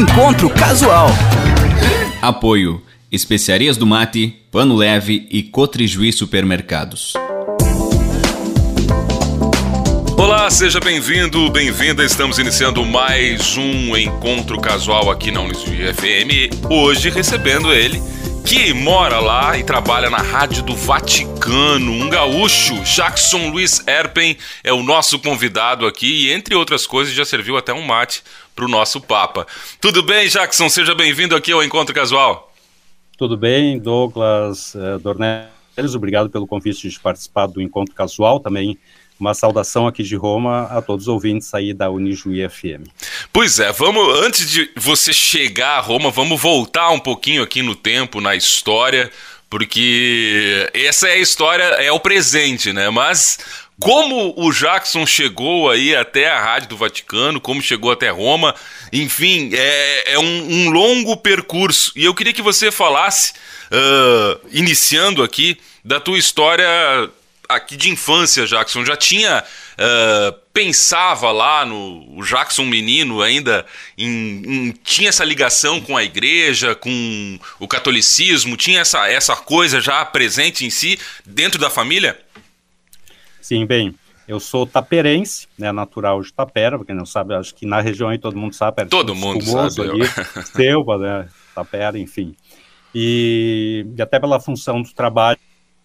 Encontro Casual. Apoio: Especiarias do Mate, Pano Leve e Cotrijuí Supermercados. Olá, seja bem-vindo, bem-vinda. Estamos iniciando mais um encontro casual aqui na Unisv FM. Hoje recebendo ele, que mora lá e trabalha na Rádio do Vaticano, um gaúcho, Jackson Luiz Erpen, é o nosso convidado aqui e, entre outras coisas, já serviu até um mate para o nosso Papa. Tudo bem, Jackson? Seja bem-vindo aqui ao Encontro Casual. Tudo bem, Douglas uh, Dornelles, obrigado pelo convite de participar do Encontro Casual, também uma saudação aqui de Roma a todos os ouvintes aí da Unijuí FM. Pois é, vamos antes de você chegar a Roma, vamos voltar um pouquinho aqui no tempo, na história, porque essa é a história, é o presente, né? Mas como o Jackson chegou aí até a Rádio do Vaticano, como chegou até Roma, enfim, é, é um, um, longo percurso. E eu queria que você falasse, uh, iniciando aqui, da tua história aqui de infância, Jackson, já tinha uh, pensava lá no Jackson menino ainda em, em, tinha essa ligação com a igreja, com o catolicismo, tinha essa essa coisa já presente em si dentro da família? Sim, bem, eu sou taperense, né, natural de Tapera, porque não sabe, acho que na região aí todo mundo sabe. Todo mundo sabe. Ali, Selva, né, Tapera, enfim. E, e até pela função do trabalho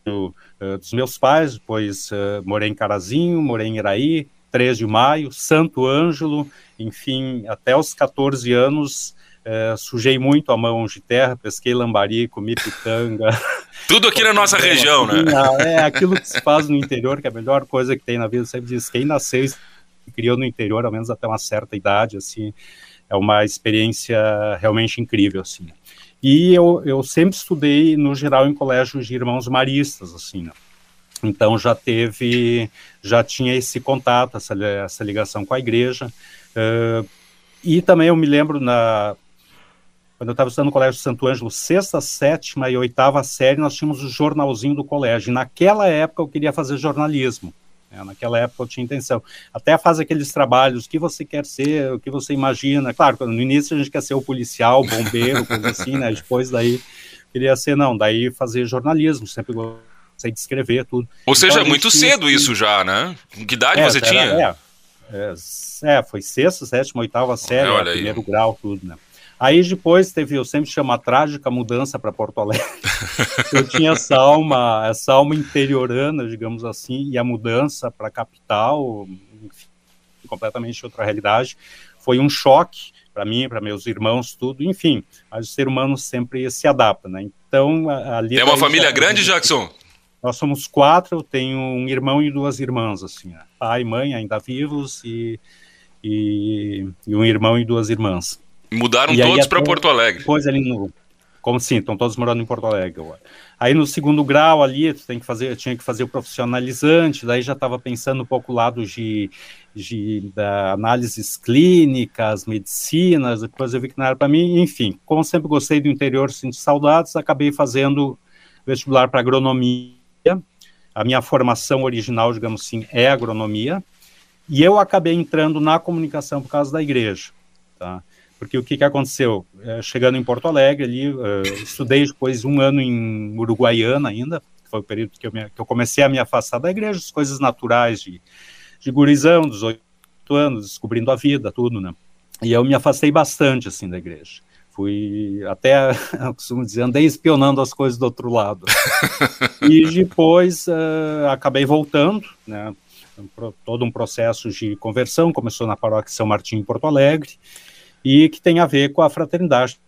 uh, dos meus pais, depois uh, morei em Carazinho, morei em Iraí, 3 de maio, Santo Ângelo, enfim, até os 14 anos uh, sujei muito a mão de terra, pesquei lambari, comi pitanga. Tudo aqui na nossa região, né? É aquilo que se faz no interior, que é a melhor coisa que tem na vida, eu sempre diz, quem nasceu e criou no interior, ao menos até uma certa idade, assim, é uma experiência realmente incrível, assim. E eu, eu sempre estudei, no geral, em colégios de irmãos maristas, assim, né? Então já teve, já tinha esse contato, essa, essa ligação com a igreja. Uh, e também eu me lembro na quando eu estava estudando no Colégio Santo Ângelo, sexta, sétima e oitava série, nós tínhamos o jornalzinho do colégio. E naquela época eu queria fazer jornalismo. Né? Naquela época eu tinha intenção. Até faz aqueles trabalhos, o que você quer ser, o que você imagina. Claro, no início a gente quer ser o policial, o bombeiro, coisa assim, né? Depois daí queria ser, não, daí fazer jornalismo, sempre gostei de escrever tudo. Ou seja, então, muito cedo isso já, né? Que idade é, você era, tinha? É, é, é, foi sexta, sétima, oitava série, Olha primeiro grau, tudo, né? Aí depois teve, eu sempre chamo a trágica mudança para Porto Alegre. eu tinha essa alma, essa alma interiorana, digamos assim, e a mudança para a capital, enfim, completamente outra realidade, foi um choque para mim, para meus irmãos, tudo, enfim, mas o ser humano sempre se adapta, né? Então, ali... É uma família já, grande, Jackson? Nós somos quatro, eu tenho um irmão e duas irmãs, assim, né? pai e mãe ainda vivos e, e, e um irmão e duas irmãs. Mudaram e todos para Porto Alegre. Depois ali no. Como sim, estão todos morando em Porto Alegre agora. Aí no segundo grau ali, tu tem que fazer, tinha que fazer o profissionalizante, daí já estava pensando um pouco o lado de, de da análises clínicas, medicinas, depois eu vi que não era para mim, enfim, como sempre gostei do interior, sinto saudades, acabei fazendo vestibular para agronomia. A minha formação original, digamos assim, é agronomia, e eu acabei entrando na comunicação por causa da igreja, tá? Porque o que, que aconteceu? É, chegando em Porto Alegre, ali, uh, estudei depois um ano em Uruguaiana ainda, que foi o período que eu, me, que eu comecei a me afastar da igreja, as coisas naturais de, de gurizão, dos oito anos, descobrindo a vida, tudo, né? E eu me afastei bastante, assim, da igreja. Fui até, eu costumo dizer, andei espionando as coisas do outro lado. e depois uh, acabei voltando, né? Todo um processo de conversão, começou na paróquia São Martim, em Porto Alegre, e que tem a ver com a fraternidade,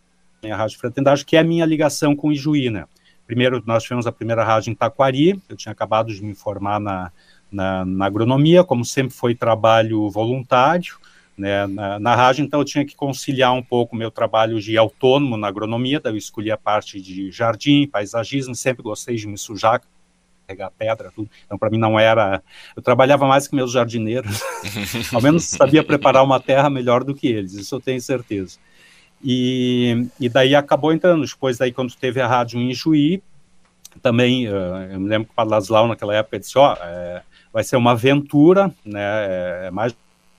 né, a Rádio Fraternidade, que é a minha ligação com Ijuí, né? Primeiro, nós tivemos a primeira rádio em Taquari, eu tinha acabado de me formar na, na, na agronomia, como sempre foi trabalho voluntário, né, na, na, rádio, então eu tinha que conciliar um pouco meu trabalho de autônomo na agronomia, daí eu escolhi a parte de jardim, paisagismo, sempre gostei de me sujar pegar pedra, tudo. Então, para mim, não era. Eu trabalhava mais que meus jardineiros. Ao menos sabia preparar uma terra melhor do que eles, isso eu tenho certeza. E, e daí acabou entrando. Depois, daí, quando teve a rádio em Juí, também, uh, eu me lembro que o Padre Laslau, naquela época, disse: Ó, oh, é, vai ser uma aventura, né? É, é mais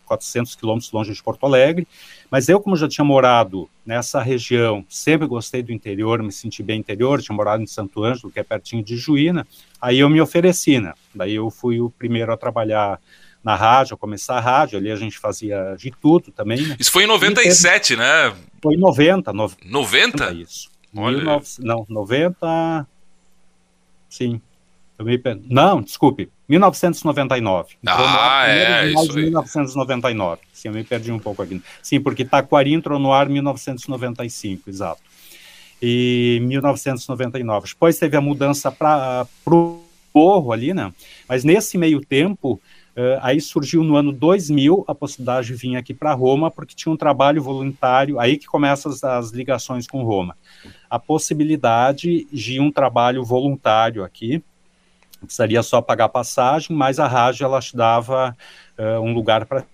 400 quilômetros longe de Porto Alegre, mas eu, como já tinha morado nessa região, sempre gostei do interior, me senti bem interior, tinha morado em Santo Ângelo, que é pertinho de Juína, aí eu me ofereci, né? Daí eu fui o primeiro a trabalhar na rádio, a começar a rádio, ali a gente fazia de tudo também, né? Isso foi em 97, teve... né? Foi em 90, no... 90? Isso. Olha. 19... Não, 90... Sim. Me... Não, desculpe, 1999. Ah, é, isso aí. 1999. Sim, eu me perdi um pouco aqui. Sim, porque Taquari entrou no ar em 1995, exato. E 1999. Depois teve a mudança para o Morro ali, né? Mas nesse meio tempo, Uh, aí surgiu no ano 2000 a possibilidade de vir aqui para Roma, porque tinha um trabalho voluntário, aí que começam as, as, ligações com Roma. A possibilidade de um trabalho voluntário aqui, precisaria só pagar passagem, mas a rádio ela dava uh, um lugar para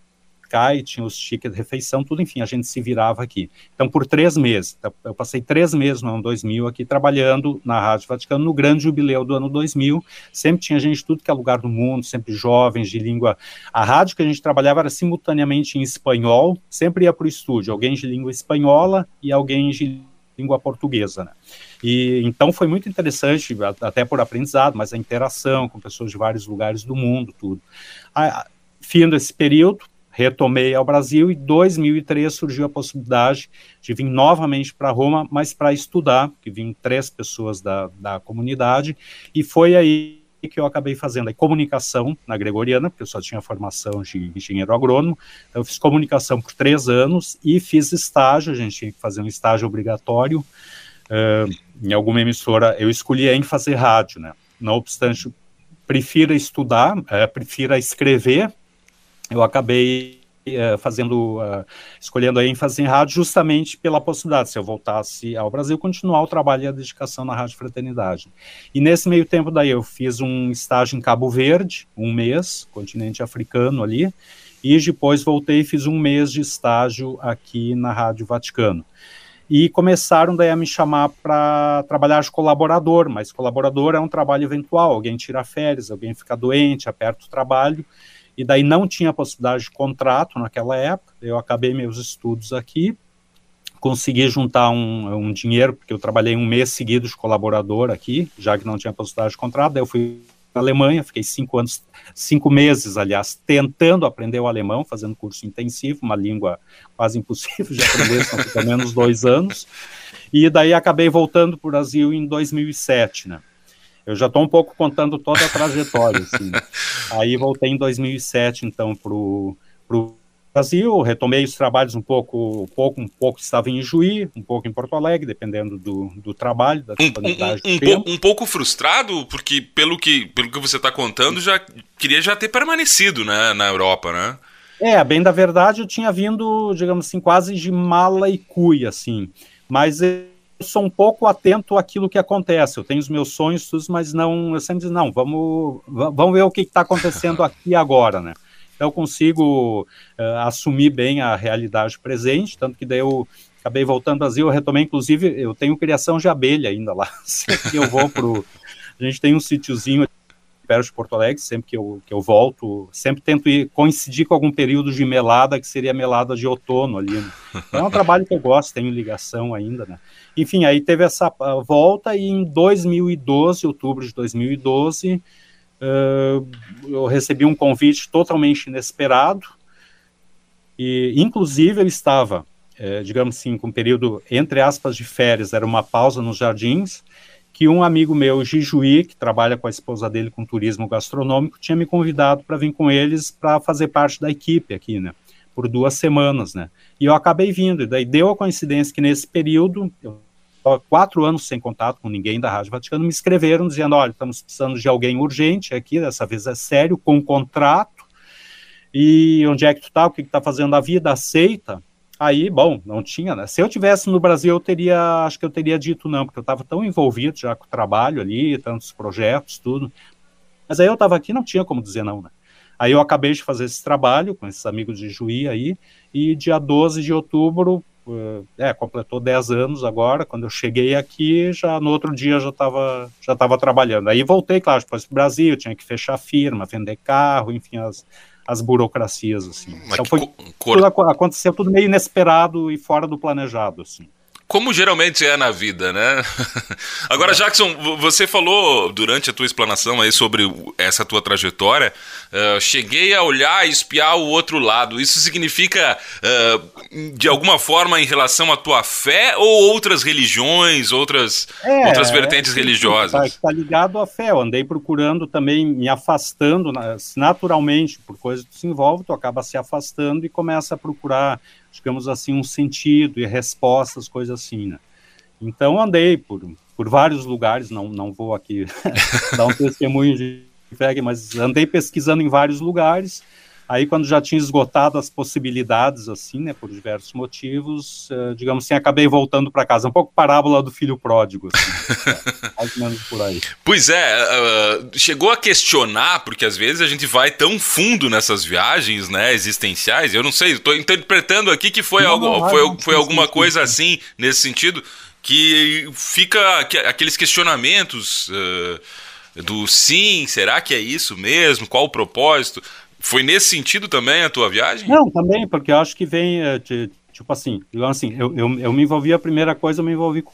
ficar e tinha os tickets de refeição, tudo, enfim, a gente se virava aqui. Então, por três meses, tá, eu passei três meses no ano 2000 aqui trabalhando na Rádio Vaticano, no grande jubileu do ano 2000, sempre tinha gente tudo que é lugar do mundo, sempre jovens de língua. A rádio que a gente trabalhava era simultaneamente em espanhol, sempre ia para o estúdio, alguém de língua espanhola e alguém de língua portuguesa, né? E então foi muito interessante, até por aprendizado, mas a interação com pessoas de vários lugares do mundo, tudo. A, fim desse período, retomei ao Brasil e em 2003 surgiu a possibilidade de vir novamente para Roma, mas para estudar, que vim três pessoas da, da comunidade, e foi aí que eu acabei fazendo a comunicação na Gregoriana, porque eu só tinha formação de engenheiro agrônomo, então eu fiz comunicação por três anos e fiz estágio, a gente tinha que fazer um estágio obrigatório uh, em alguma emissora, eu escolhi em fazer rádio, né, não obstante, prefira estudar, uh, prefira escrever, eu acabei uh, fazendo, uh, escolhendo a ênfase em rádio justamente pela possibilidade, se eu voltasse ao Brasil, continuar o trabalho e a dedicação na Rádio Fraternidade. E nesse meio tempo daí eu fiz um estágio em Cabo Verde, um mês, continente africano ali, e depois voltei e fiz um mês de estágio aqui na Rádio Vaticano e começaram daí a me chamar para trabalhar de colaborador, mas colaborador é um trabalho eventual, alguém tira férias, alguém fica doente, aperta o trabalho, e daí não tinha possibilidade de contrato naquela época, eu acabei meus estudos aqui, consegui juntar um, um dinheiro, porque eu trabalhei um mês seguido de colaborador aqui, já que não tinha possibilidade de contrato, daí eu fui Alemanha, fiquei cinco anos, cinco meses, aliás, tentando aprender o alemão, fazendo curso intensivo, uma língua quase impossível de aprender, são pelo menos dois anos, e daí acabei voltando para o Brasil em 2007, né, eu já estou um pouco contando toda a trajetória, assim. Aí voltei em 2007, então, para o Brasil, retomei os trabalhos um pouco, um pouco, um pouco estava em Juí, um pouco em Porto Alegre, dependendo do, do trabalho, da disponibilidade um, um, um, tempo. um pouco frustrado, porque pelo que, pelo que você está contando, já queria já ter permanecido né, na Europa, né? É, bem da verdade, eu tinha vindo, digamos assim, quase de mala e cuia, assim. Mas sou um pouco atento àquilo que acontece. Eu tenho os meus sonhos, mas não, eu sempre digo, não, vamos, vamos ver o que está acontecendo aqui agora, né? Então eu consigo uh, assumir bem a realidade presente, tanto que daí eu acabei voltando ao Brasil, eu retomei, inclusive, eu tenho criação de abelha ainda lá. Sempre eu vou pro. A gente tem um sítiozinho perto de Porto Alegre, sempre que eu, que eu volto, sempre tento ir, coincidir com algum período de melada, que seria melada de outono ali. Né? É um trabalho que eu gosto, tenho ligação ainda, né? Enfim, aí teve essa volta e em 2012, outubro de 2012, uh, eu recebi um convite totalmente inesperado e, inclusive, eu estava, eh, digamos assim, com um período, entre aspas, de férias, era uma pausa nos jardins, que um amigo meu, Gijuí, que trabalha com a esposa dele com turismo gastronômico, tinha me convidado para vir com eles para fazer parte da equipe aqui, né? Por duas semanas, né? E eu acabei vindo, e daí deu a coincidência que nesse período, eu quatro anos sem contato com ninguém da Rádio Vaticano, me escreveram dizendo, olha, estamos precisando de alguém urgente aqui, dessa vez é sério, com contrato, e onde é que tu tá, o que, que tá fazendo a vida, aceita? Aí, bom, não tinha, né? Se eu tivesse no Brasil, eu teria, acho que eu teria dito não, porque eu estava tão envolvido já com o trabalho ali, tantos projetos, tudo. Mas aí eu estava aqui, não tinha como dizer não, né? Aí eu acabei de fazer esse trabalho com esses amigos de Juí aí, e dia 12 de outubro, é, completou 10 anos agora, quando eu cheguei aqui, já no outro dia já estava já tava trabalhando. Aí voltei, claro, depois para o Brasil, tinha que fechar firma, vender carro, enfim, as, as burocracias, assim. então foi, cor... tudo, aconteceu tudo meio inesperado e fora do planejado, assim. Como geralmente é na vida, né? Agora, é. Jackson, você falou durante a tua explanação aí sobre essa tua trajetória, uh, cheguei a olhar e espiar o outro lado. Isso significa, uh, de alguma forma, em relação à tua fé ou outras religiões, outras, é, outras vertentes é, religiosas? Está tá ligado à fé. Eu andei procurando também, me afastando naturalmente, por coisas que se envolve, tu acaba se afastando e começa a procurar digamos assim, um sentido e respostas, coisas assim, né? Então andei por, por vários lugares, não, não vou aqui dar um testemunho de fé, mas andei pesquisando em vários lugares, Aí, quando já tinha esgotado as possibilidades, assim, né, por diversos motivos, uh, digamos assim, acabei voltando para casa. Um pouco parábola do filho pródigo, assim, é, mais ou menos por aí. Pois é, uh, chegou a questionar, porque às vezes a gente vai tão fundo nessas viagens, né, existenciais, eu não sei, estou interpretando aqui que foi, não, algo, não, foi, não, foi alguma coisa assim, nesse sentido, que fica aqueles questionamentos... Uh, do sim, será que é isso mesmo? Qual o propósito? Foi nesse sentido também a tua viagem? Não, também, porque eu acho que vem, eh, tipo assim, assim, eu, eu, eu me envolvi, a primeira coisa eu me envolvi com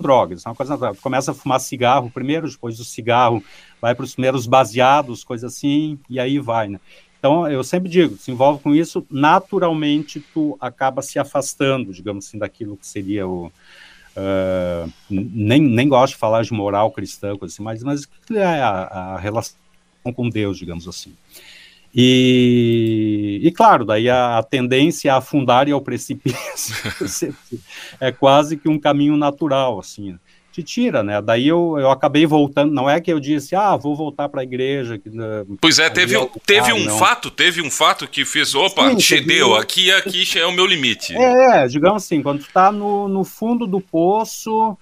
drogas, uma coisa. Começa a fumar cigarro primeiro, depois do cigarro vai para os primeiros baseados, coisa assim, e aí vai, né? Então, eu sempre digo, se envolve com isso, naturalmente tu acaba se afastando, digamos assim, daquilo que seria o... Uh, nem, nem gosto de falar de moral cristã, coisa assim, mas, mas é a, a relação com Deus, digamos assim. E, e, claro, daí a, a, tendência a afundar e ao precipício é quase que um caminho natural, assim, te tira, né? Daí eu, eu acabei voltando, não é que eu disse, ah, vou voltar para a igreja. Que, né, pois é, teve, teve um não. fato, teve um fato que fez, opa, Sim, deu, aqui, aqui é o meu limite. É, digamos assim, quando tu tá no, no fundo do poço,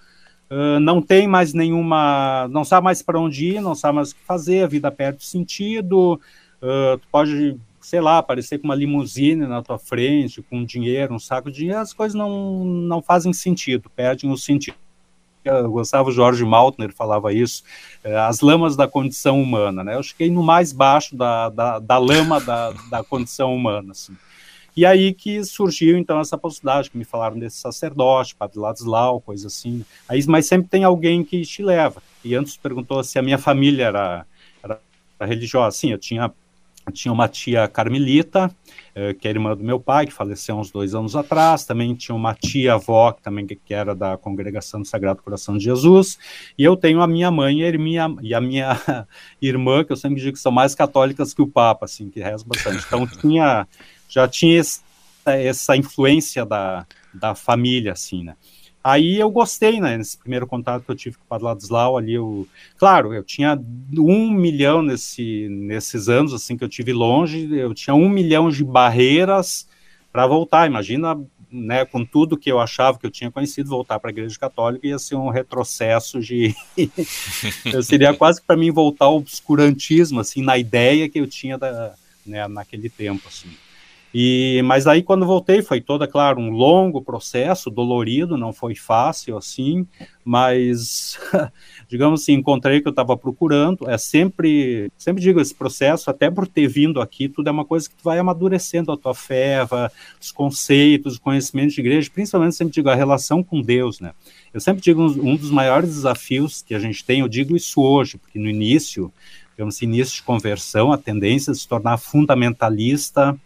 uh, não tem mais nenhuma, não sabe mais para onde ir, não sabe mais o que fazer, a vida perde sentido, Uh, tu pode, sei lá, aparecer com uma limusine na tua frente, com dinheiro, um saco de dinheiro, as coisas não, não fazem sentido, perdem o sentido. Eu gostava Jorge Maltner falava isso, uh, as lamas da condição humana, né? Eu cheguei no mais baixo da, da, da lama da, da condição humana, assim. E aí que surgiu, então, essa possibilidade, que me falaram desse sacerdote, Padre Ladislau, coisa assim. Aí, mas sempre tem alguém que te leva. E antes perguntou se a minha família era, era religiosa. Sim, eu tinha tinha uma tia carmelita, eh, que é irmã do meu pai, que faleceu uns dois anos atrás, também tinha uma tia-avó, que também que era da Congregação do Sagrado Coração de Jesus, e eu tenho a minha mãe e a minha, e a minha irmã, que eu sempre digo que são mais católicas que o Papa, assim, que reza bastante. Então, tinha, já tinha essa, essa influência da, da família, assim, né? Aí eu gostei, né, nesse primeiro contato que eu tive com o Padre Ladislau, ali eu, claro, eu tinha um milhão nesse, nesses anos, assim, que eu tive longe, eu tinha um milhão de barreiras para voltar, imagina, né, com tudo que eu achava que eu tinha conhecido, voltar para a Igreja Católica ia ser um retrocesso de, seria quase para mim voltar ao obscurantismo, assim, na ideia que eu tinha da, né, naquele tempo, assim. E, mas aí quando voltei foi toda, claro, um longo processo, dolorido, não foi fácil assim, mas digamos assim, encontrei o que eu estava procurando. É sempre, sempre digo esse processo, até por ter vindo aqui, tudo é uma coisa que tu vai amadurecendo a tua fé, os conceitos, os conhecimentos de igreja, principalmente sempre digo a relação com Deus, né? Eu sempre digo um, dos maiores desafios que a gente tem, eu digo isso hoje, porque no início, digamos, início de conversão, a tendência é se tornar fundamentalista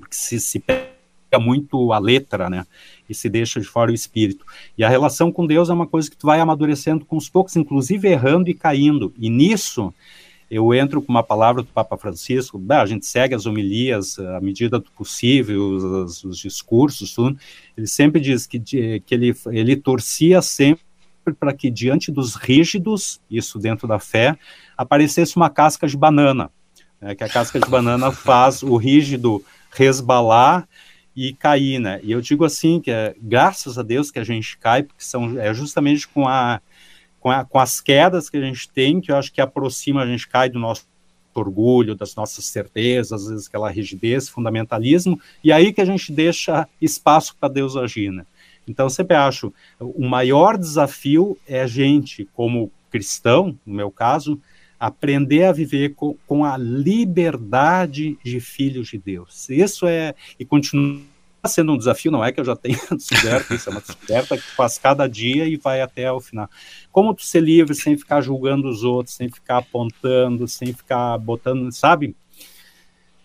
porque se, se pega muito a letra, né, e se deixa de fora o espírito. E a relação com Deus é uma coisa que tu vai amadurecendo com os poucos, inclusive errando e caindo. E nisso eu entro com uma palavra do Papa Francisco, a gente segue as homilias à medida do possível, os, os discursos, tudo. Ele sempre diz que, que ele, ele torcia sempre para que diante dos rígidos, isso dentro da fé, aparecesse uma casca de banana, né, que a casca de banana faz o rígido resbalar e cair, né? E eu digo assim que é, graças a Deus que a gente cai, porque são é justamente com a, com a com as quedas que a gente tem que eu acho que aproxima a gente cai do nosso orgulho, das nossas certezas, às vezes aquela rigidez, fundamentalismo, e aí que a gente deixa espaço para Deus agir, né? Então, sempre acho, o maior desafio é a gente, como cristão, no meu caso, aprender a viver com, com a liberdade de filhos de Deus. Isso é, e continua sendo um desafio, não é que eu já tenha descoberto isso, é uma descoberta que faz cada dia e vai até o final. Como tu ser livre sem ficar julgando os outros, sem ficar apontando, sem ficar botando, sabe?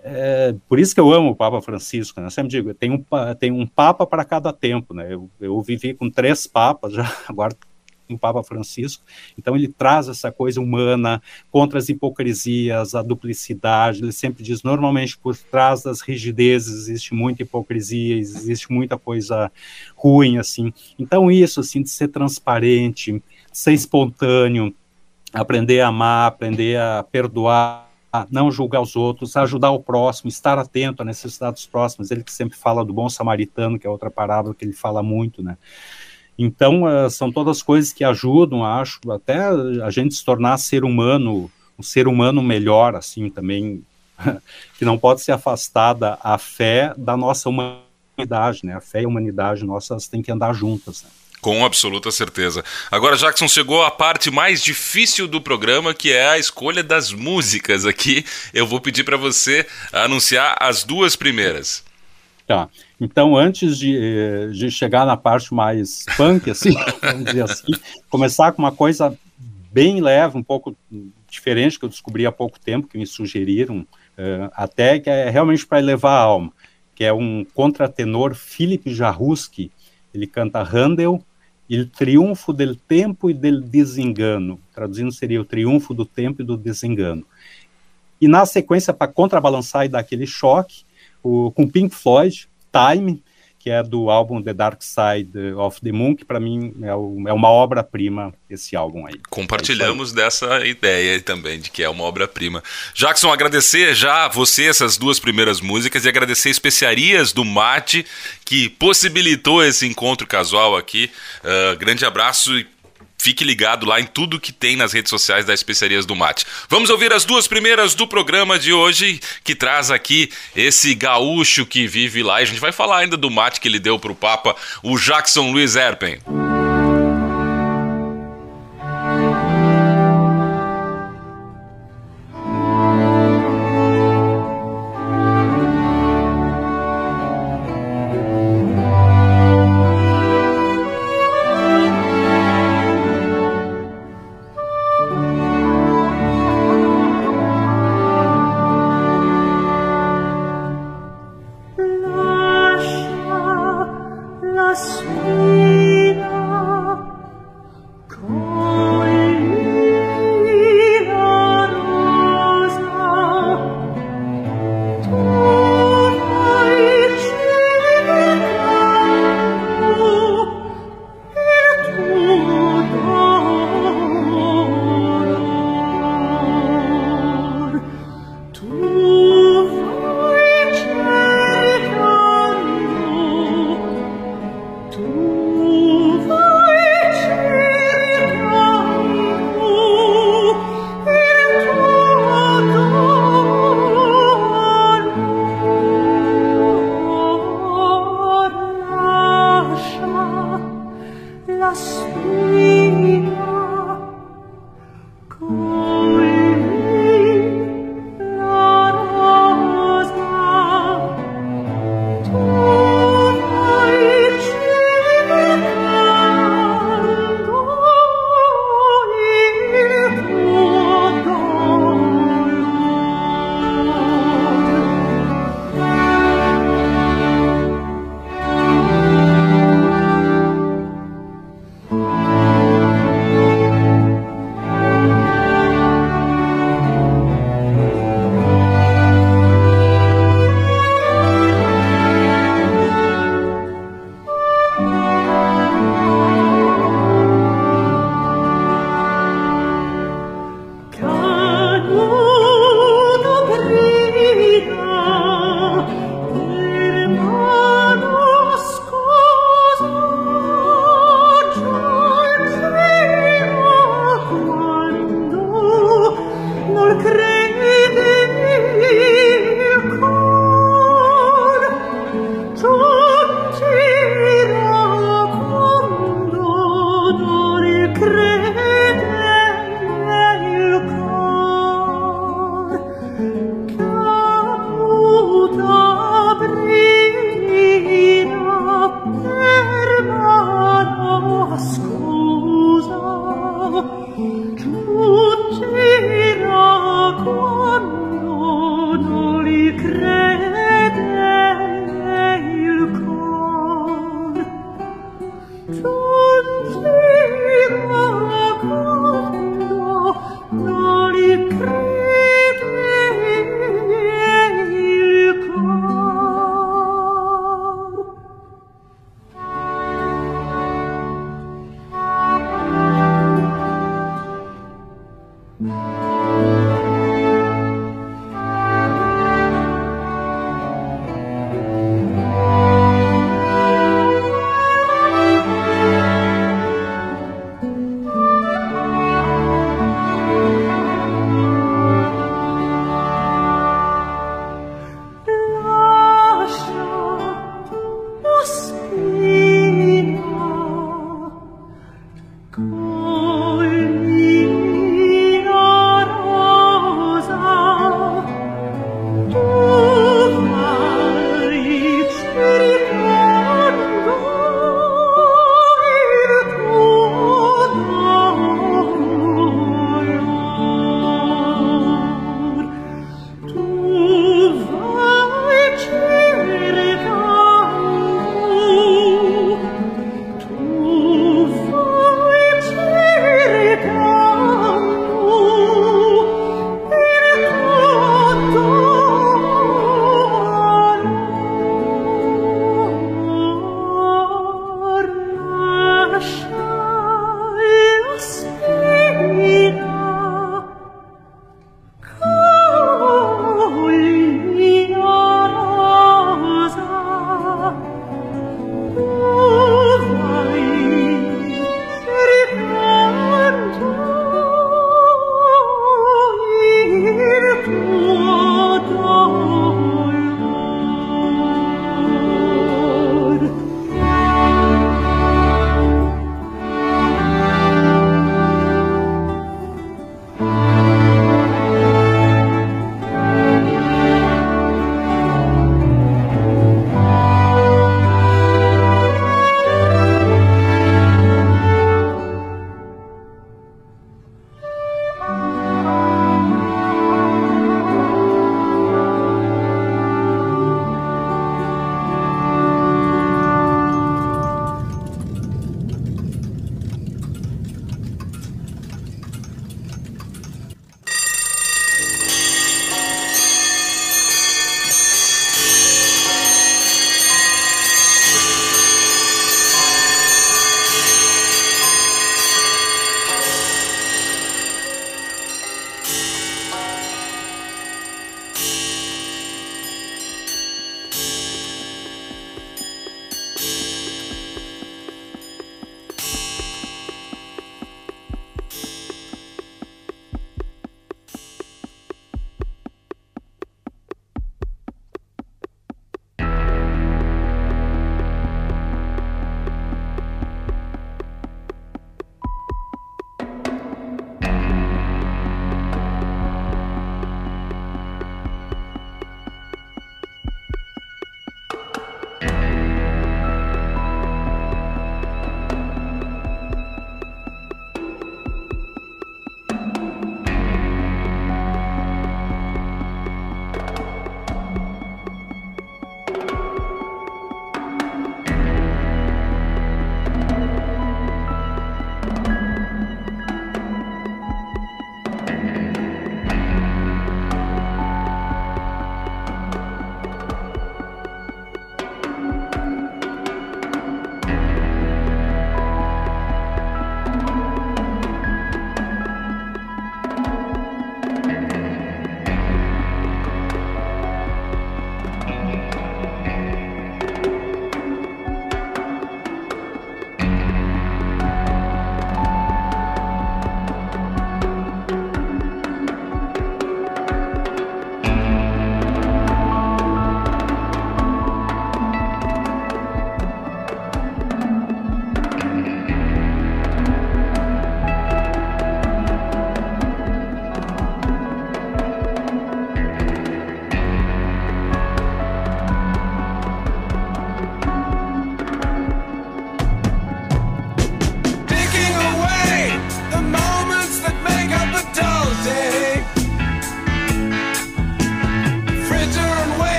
É, por isso que eu amo o Papa Francisco, né? Eu sempre digo, tem um, tem um Papa para cada tempo, né? Eu, eu vivi com três papas já, agora o Papa Francisco. Então ele traz essa coisa humana contra as hipocrisias, a duplicidade. Ele sempre diz, normalmente por trás das rigidezes existe muita hipocrisia, existe muita coisa ruim assim. Então isso assim de ser transparente, ser espontâneo, aprender a amar, aprender a perdoar não julgar os outros, ajudar o próximo, estar atento à necessidade dos próximos. Ele que sempre fala do bom samaritano, que é outra parábola que ele fala muito, né? Então, uh, são todas coisas que ajudam, acho, até a gente se tornar ser humano, um ser humano melhor, assim, também, que não pode ser afastada a fé da nossa humanidade, né? A fé e a humanidade nossas têm que andar juntas, né? Com absoluta certeza. Agora, Jackson, chegou a parte mais difícil do programa, que é a escolha das músicas aqui. Eu vou pedir para você anunciar as duas primeiras. Tá. Então, antes de, eh, de chegar na parte mais punk, assim, vamos dizer assim, começar com uma coisa bem leve, um pouco diferente, que eu descobri há pouco tempo, que me sugeriram, uh, até que é realmente para elevar a alma, que é um contratenor Philip Jaruski, ele canta Handel, Il triunfo del tempo e del desengano, traduzindo seria o triunfo do tempo e do desengano. E na sequência, para contrabalançar e dar aquele choque, o, com Pink Floyd, Time, que é do álbum The Dark Side of the Moon, que para mim é, o, é uma obra-prima esse álbum aí. Compartilhamos é dessa ideia também, de que é uma obra-prima. Jackson, agradecer já você essas duas primeiras músicas e agradecer especiarias do Mate, que possibilitou esse encontro casual aqui. Uh, grande abraço e Fique ligado lá em tudo que tem nas redes sociais da Especiarias do Mate. Vamos ouvir as duas primeiras do programa de hoje, que traz aqui esse gaúcho que vive lá. E a gente vai falar ainda do mate que ele deu para o Papa, o Jackson Luiz Erpen. Mm-hmm.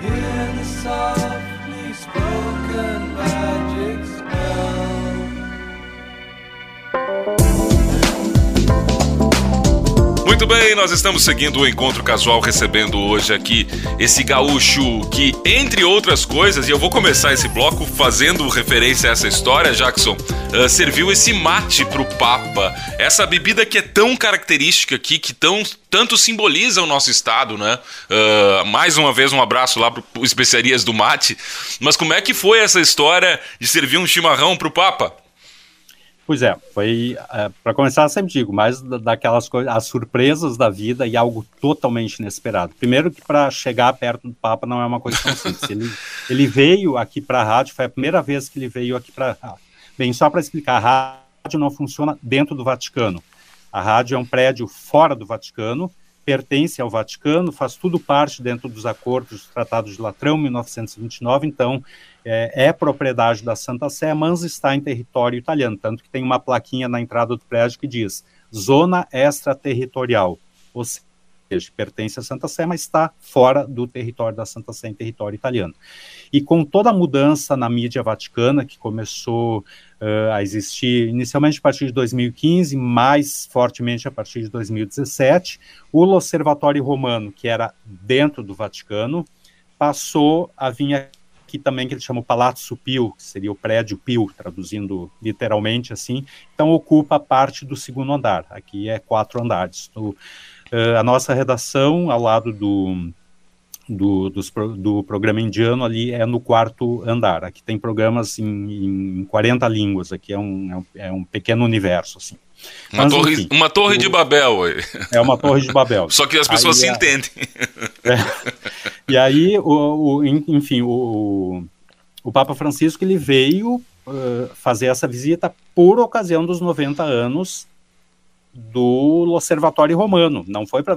hear the song. Nós estamos seguindo o encontro casual, recebendo hoje aqui esse gaúcho que, entre outras coisas, e eu vou começar esse bloco fazendo referência a essa história, Jackson, uh, serviu esse mate pro Papa, essa bebida que é tão característica aqui, que tão, tanto simboliza o nosso estado, né? Uh, mais uma vez, um abraço lá pro Especiarias do Mate. Mas como é que foi essa história de servir um chimarrão pro Papa? Pois é, foi, é, para começar, sempre digo, mais daquelas coisas, as surpresas da vida e algo totalmente inesperado. Primeiro que para chegar perto do Papa não é uma coisa tão simples. Ele, ele veio aqui para a rádio, foi a primeira vez que ele veio aqui para a Bem, só para explicar, a rádio não funciona dentro do Vaticano. A rádio é um prédio fora do Vaticano, pertence ao Vaticano, faz tudo parte dentro dos acordos dos Tratados de Latrão, 1929, então é, é, propriedade da Santa Sé, mas está em território italiano, tanto que tem uma plaquinha na entrada do prédio que diz zona extraterritorial, ou seja, pertence à Santa Sé, mas está fora do território da Santa Sé, em território italiano. E com toda a mudança na mídia vaticana, que começou uh, a existir inicialmente a partir de 2015, mais fortemente a partir de 2017, o Observatório Romano, que era dentro do Vaticano, passou a vir aqui também que ele chama o Palazzo Pio, que seria o prédio Pio, traduzindo literalmente assim. Então ocupa parte do segundo andar. Aqui é quatro andares. uh, a nossa redação, ao lado do, do, dos, do programa indiano, ali é no quarto andar. Aqui tem programas em, em 40 línguas. Aqui é um, é um, é um pequeno universo, assim. Uma Mas, torre, enfim, uma torre o, de Babel. É uma torre de Babel. Só que as pessoas aí, se é, entendem. É, e aí, o, o, enfim, o, o Papa Francisco ele veio uh, fazer essa visita por ocasião dos 90 anos do Observatório Romano. Não foi para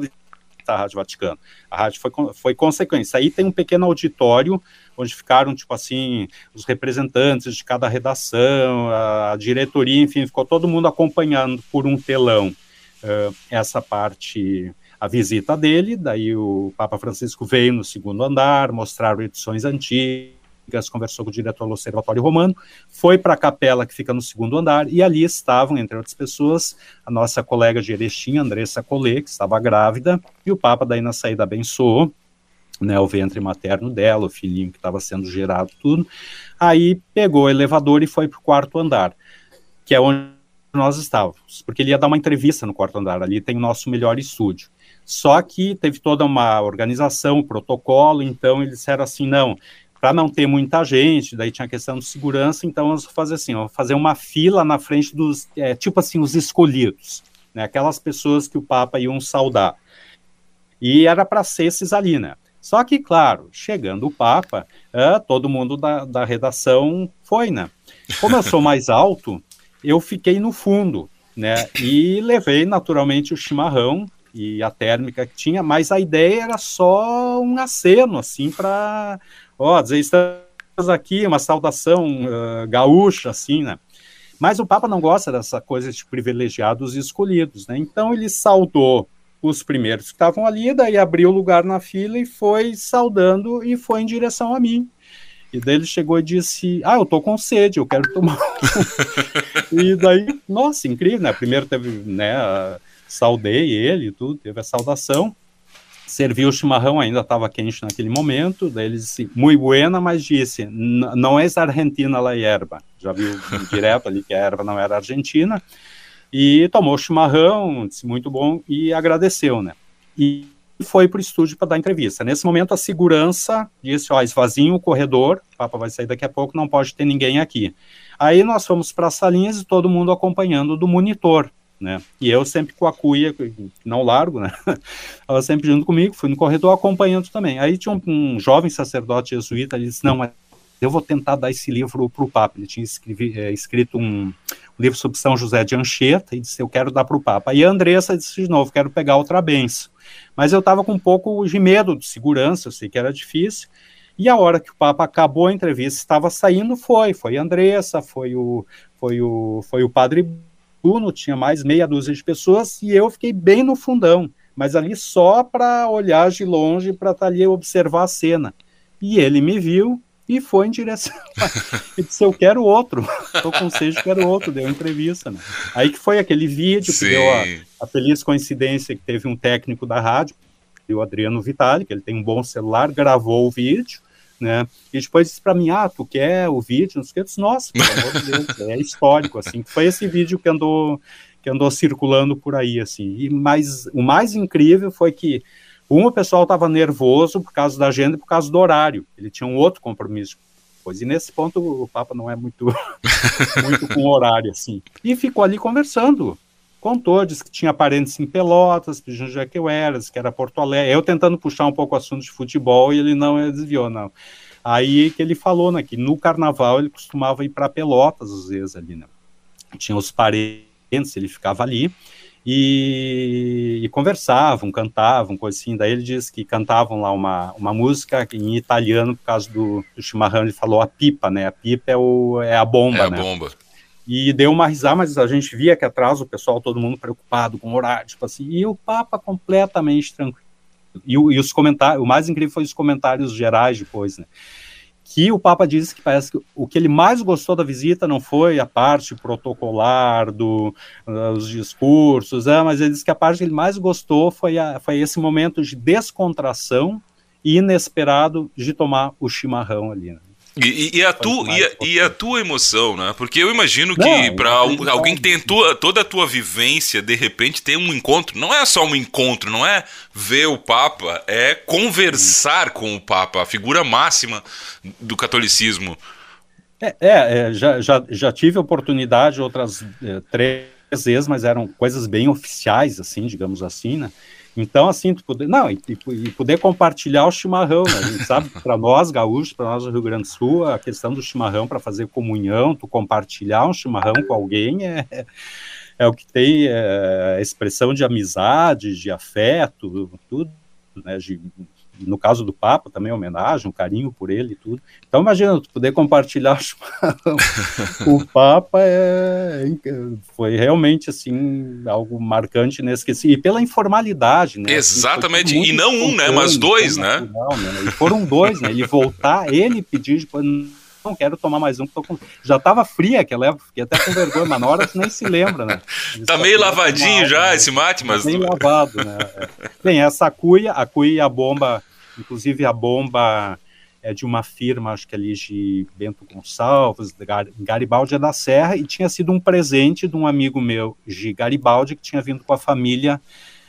a Rádio Vaticano. A rádio foi, foi consequência. Aí tem um pequeno auditório onde ficaram, tipo assim, os representantes de cada redação, a, a diretoria, enfim, ficou todo mundo acompanhando por um telão uh, essa parte, a visita dele. Daí o Papa Francisco veio no segundo andar, mostraram edições antigas conversou com o diretor do Observatório Romano, foi para a capela que fica no segundo andar, e ali estavam, entre outras pessoas, a nossa colega de Erechim, Andressa Collet, que estava grávida, e o Papa daí na saída abençoou, né, o ventre materno dela, o filhinho que estava sendo gerado, tudo. Aí pegou o elevador e foi para o quarto andar, que é onde nós estávamos, porque ele ia dar uma entrevista no quarto andar, ali tem o nosso melhor estúdio. Só que teve toda uma organização, um protocolo, então eles disseram assim, não, para não ter muita gente, daí tinha a questão de segurança, então vamos fazer assim, ó, fazer uma fila na frente dos, é, tipo assim, os escolhidos, né, aquelas pessoas que o Papa iam saudar. E era para ser esses ali, né? Só que, claro, chegando o Papa, todo mundo da, da redação foi, né? Como eu sou mais alto, eu fiquei no fundo, né? E levei naturalmente o chimarrão e a térmica que tinha, mas a ideia era só um aceno, assim, para, ó, dizer, estamos aqui, uma saudação uh, gaúcha, assim, né? Mas o Papa não gosta dessa coisa de privilegiados e escolhidos, né? Então ele saudou os primeiros que estavam ali, daí abriu lugar na fila e foi saudando e foi em direção a mim. E daí ele chegou e disse: Ah, eu tô com sede, eu quero tomar. e daí, nossa, incrível, né? Primeiro teve, né? Saudei ele tudo, teve a saudação. Serviu o chimarrão, ainda estava quente naquele momento. Daí ele disse: Muito buena, mas disse: Não é argentina la erva. Já viu direto ali que a erva não era argentina e tomou chimarrão, disse muito bom e agradeceu, né? E foi para o estúdio para dar entrevista. Nesse momento, a segurança disse: ó, esvazinho o corredor, o Papa vai sair daqui a pouco, não pode ter ninguém aqui. Aí nós fomos para as salinhas e todo mundo acompanhando do monitor, né? E eu sempre com a cuia, não largo, né? Ela sempre junto comigo, fui no corredor acompanhando também. Aí tinha um, um jovem sacerdote jesuíta, ele disse: não, mas eu vou tentar dar esse livro para o Papa. Ele tinha escrevi, é, escrito um, livro sobre São José de Anchieta e disse: Eu quero dar para o Papa. E a Andressa disse de novo: Quero pegar outra benção. Mas eu estava com um pouco de medo de segurança, eu sei que era difícil. E a hora que o Papa acabou a entrevista, estava saindo, foi. Foi a Andressa, foi o, foi o, foi o Padre Bruno, tinha mais meia dúzia de pessoas, e eu fiquei bem no fundão, mas ali só para olhar de longe, para estar tá ali observar a cena. E ele me viu, e foi em direção. e disse: Eu quero outro. Estou com sede, quero outro. Deu entrevista. Né? Aí que foi aquele vídeo Sim. que deu a, a, feliz coincidência que teve um técnico da rádio, o Adriano Vitali, que ele tem um bom celular, gravou o vídeo. Né? E depois disse para mim, ah, tu quer o vídeo? Não sei o que. Nossa, pelo amor de Deus, é histórico, assim. Foi esse vídeo que andou, que andou circulando por aí, assim. E mais, o mais incrível foi que um, o pessoal estava nervoso por causa da agenda e por causa do horário. Ele tinha um outro compromisso. Pois, e nesse ponto o Papa não é muito, muito com horário, assim. E ficou ali conversando. Contou, disse que tinha parentes em Pelotas, pedindo onde é que eu era, que era Porto Alegre. Eu tentando puxar um pouco o assunto de futebol e ele não desviou, não. Aí que ele falou, né, que no carnaval ele costumava ir para Pelotas, às vezes, ali, né. Tinha os parentes, ele ficava ali e, e, conversavam, cantavam, coisa assim. Daí ele diz que cantavam lá uma, uma música em italiano por causa do, do chimarrão. Ele falou a pipa, né? A pipa é, o, é a bomba, é né? a bomba. E deu uma risada, mas a gente via que atrás o pessoal, todo mundo preocupado com o horário, tipo assim, e o Papa completamente tranquilo. E, e os comentários, o mais incrível foi os comentários gerais depois, né? que o Papa disse que parece que o que ele mais gostou da visita não foi a parte protocolar dos uh, discursos, é, mas ele disse que a parte que ele mais gostou foi, a, foi esse momento de descontração inesperado de tomar o chimarrão ali. Né? E, e, a tu, e, a, e, a, tua emoção, né? Porque eu imagino que para alguém que tem tua, toda a tua vivência, de repente ter um encontro, não é só um encontro, não é ver o Papa, é conversar com o Papa, a figura máxima do catolicismo. É, é, é já, já, já tive oportunidade outras é, três vezes, mas eram coisas bem oficiais, assim, digamos assim, né? Então, assim, tu poder, não, e, e poder compartilhar o chimarrão, né? A gente sabe, para nós gaúchos, para nós do Rio Grande do Sul, a questão do chimarrão para fazer comunhão, tu compartilhar um chimarrão com alguém é, é o que tem é, expressão de amizade, de afeto, tudo, né? De, no caso do Papa, também homenagem, um carinho por ele e tudo. Então, imagina, tu poder compartilhar o Papa é, foi realmente, assim, algo marcante inesquecível. E pela informalidade, né? Exatamente, e não um, né, mas dois, né? Natural, né? E foram dois, né? Ele voltar, ele pedir depois não quero tomar mais um, com... já estava fria aquela época, fiquei até com vergonha, mas na hora tu nem se lembra, né? tá meio lavadinho já né? esse mate, mas... Tá bem lavado, né? É. Bem, essa cuia, a cuia e a bomba Inclusive a bomba é de uma firma, acho que ali de Bento Gonçalves, Garibaldi é da Serra, e tinha sido um presente de um amigo meu de Garibaldi, que tinha vindo com a família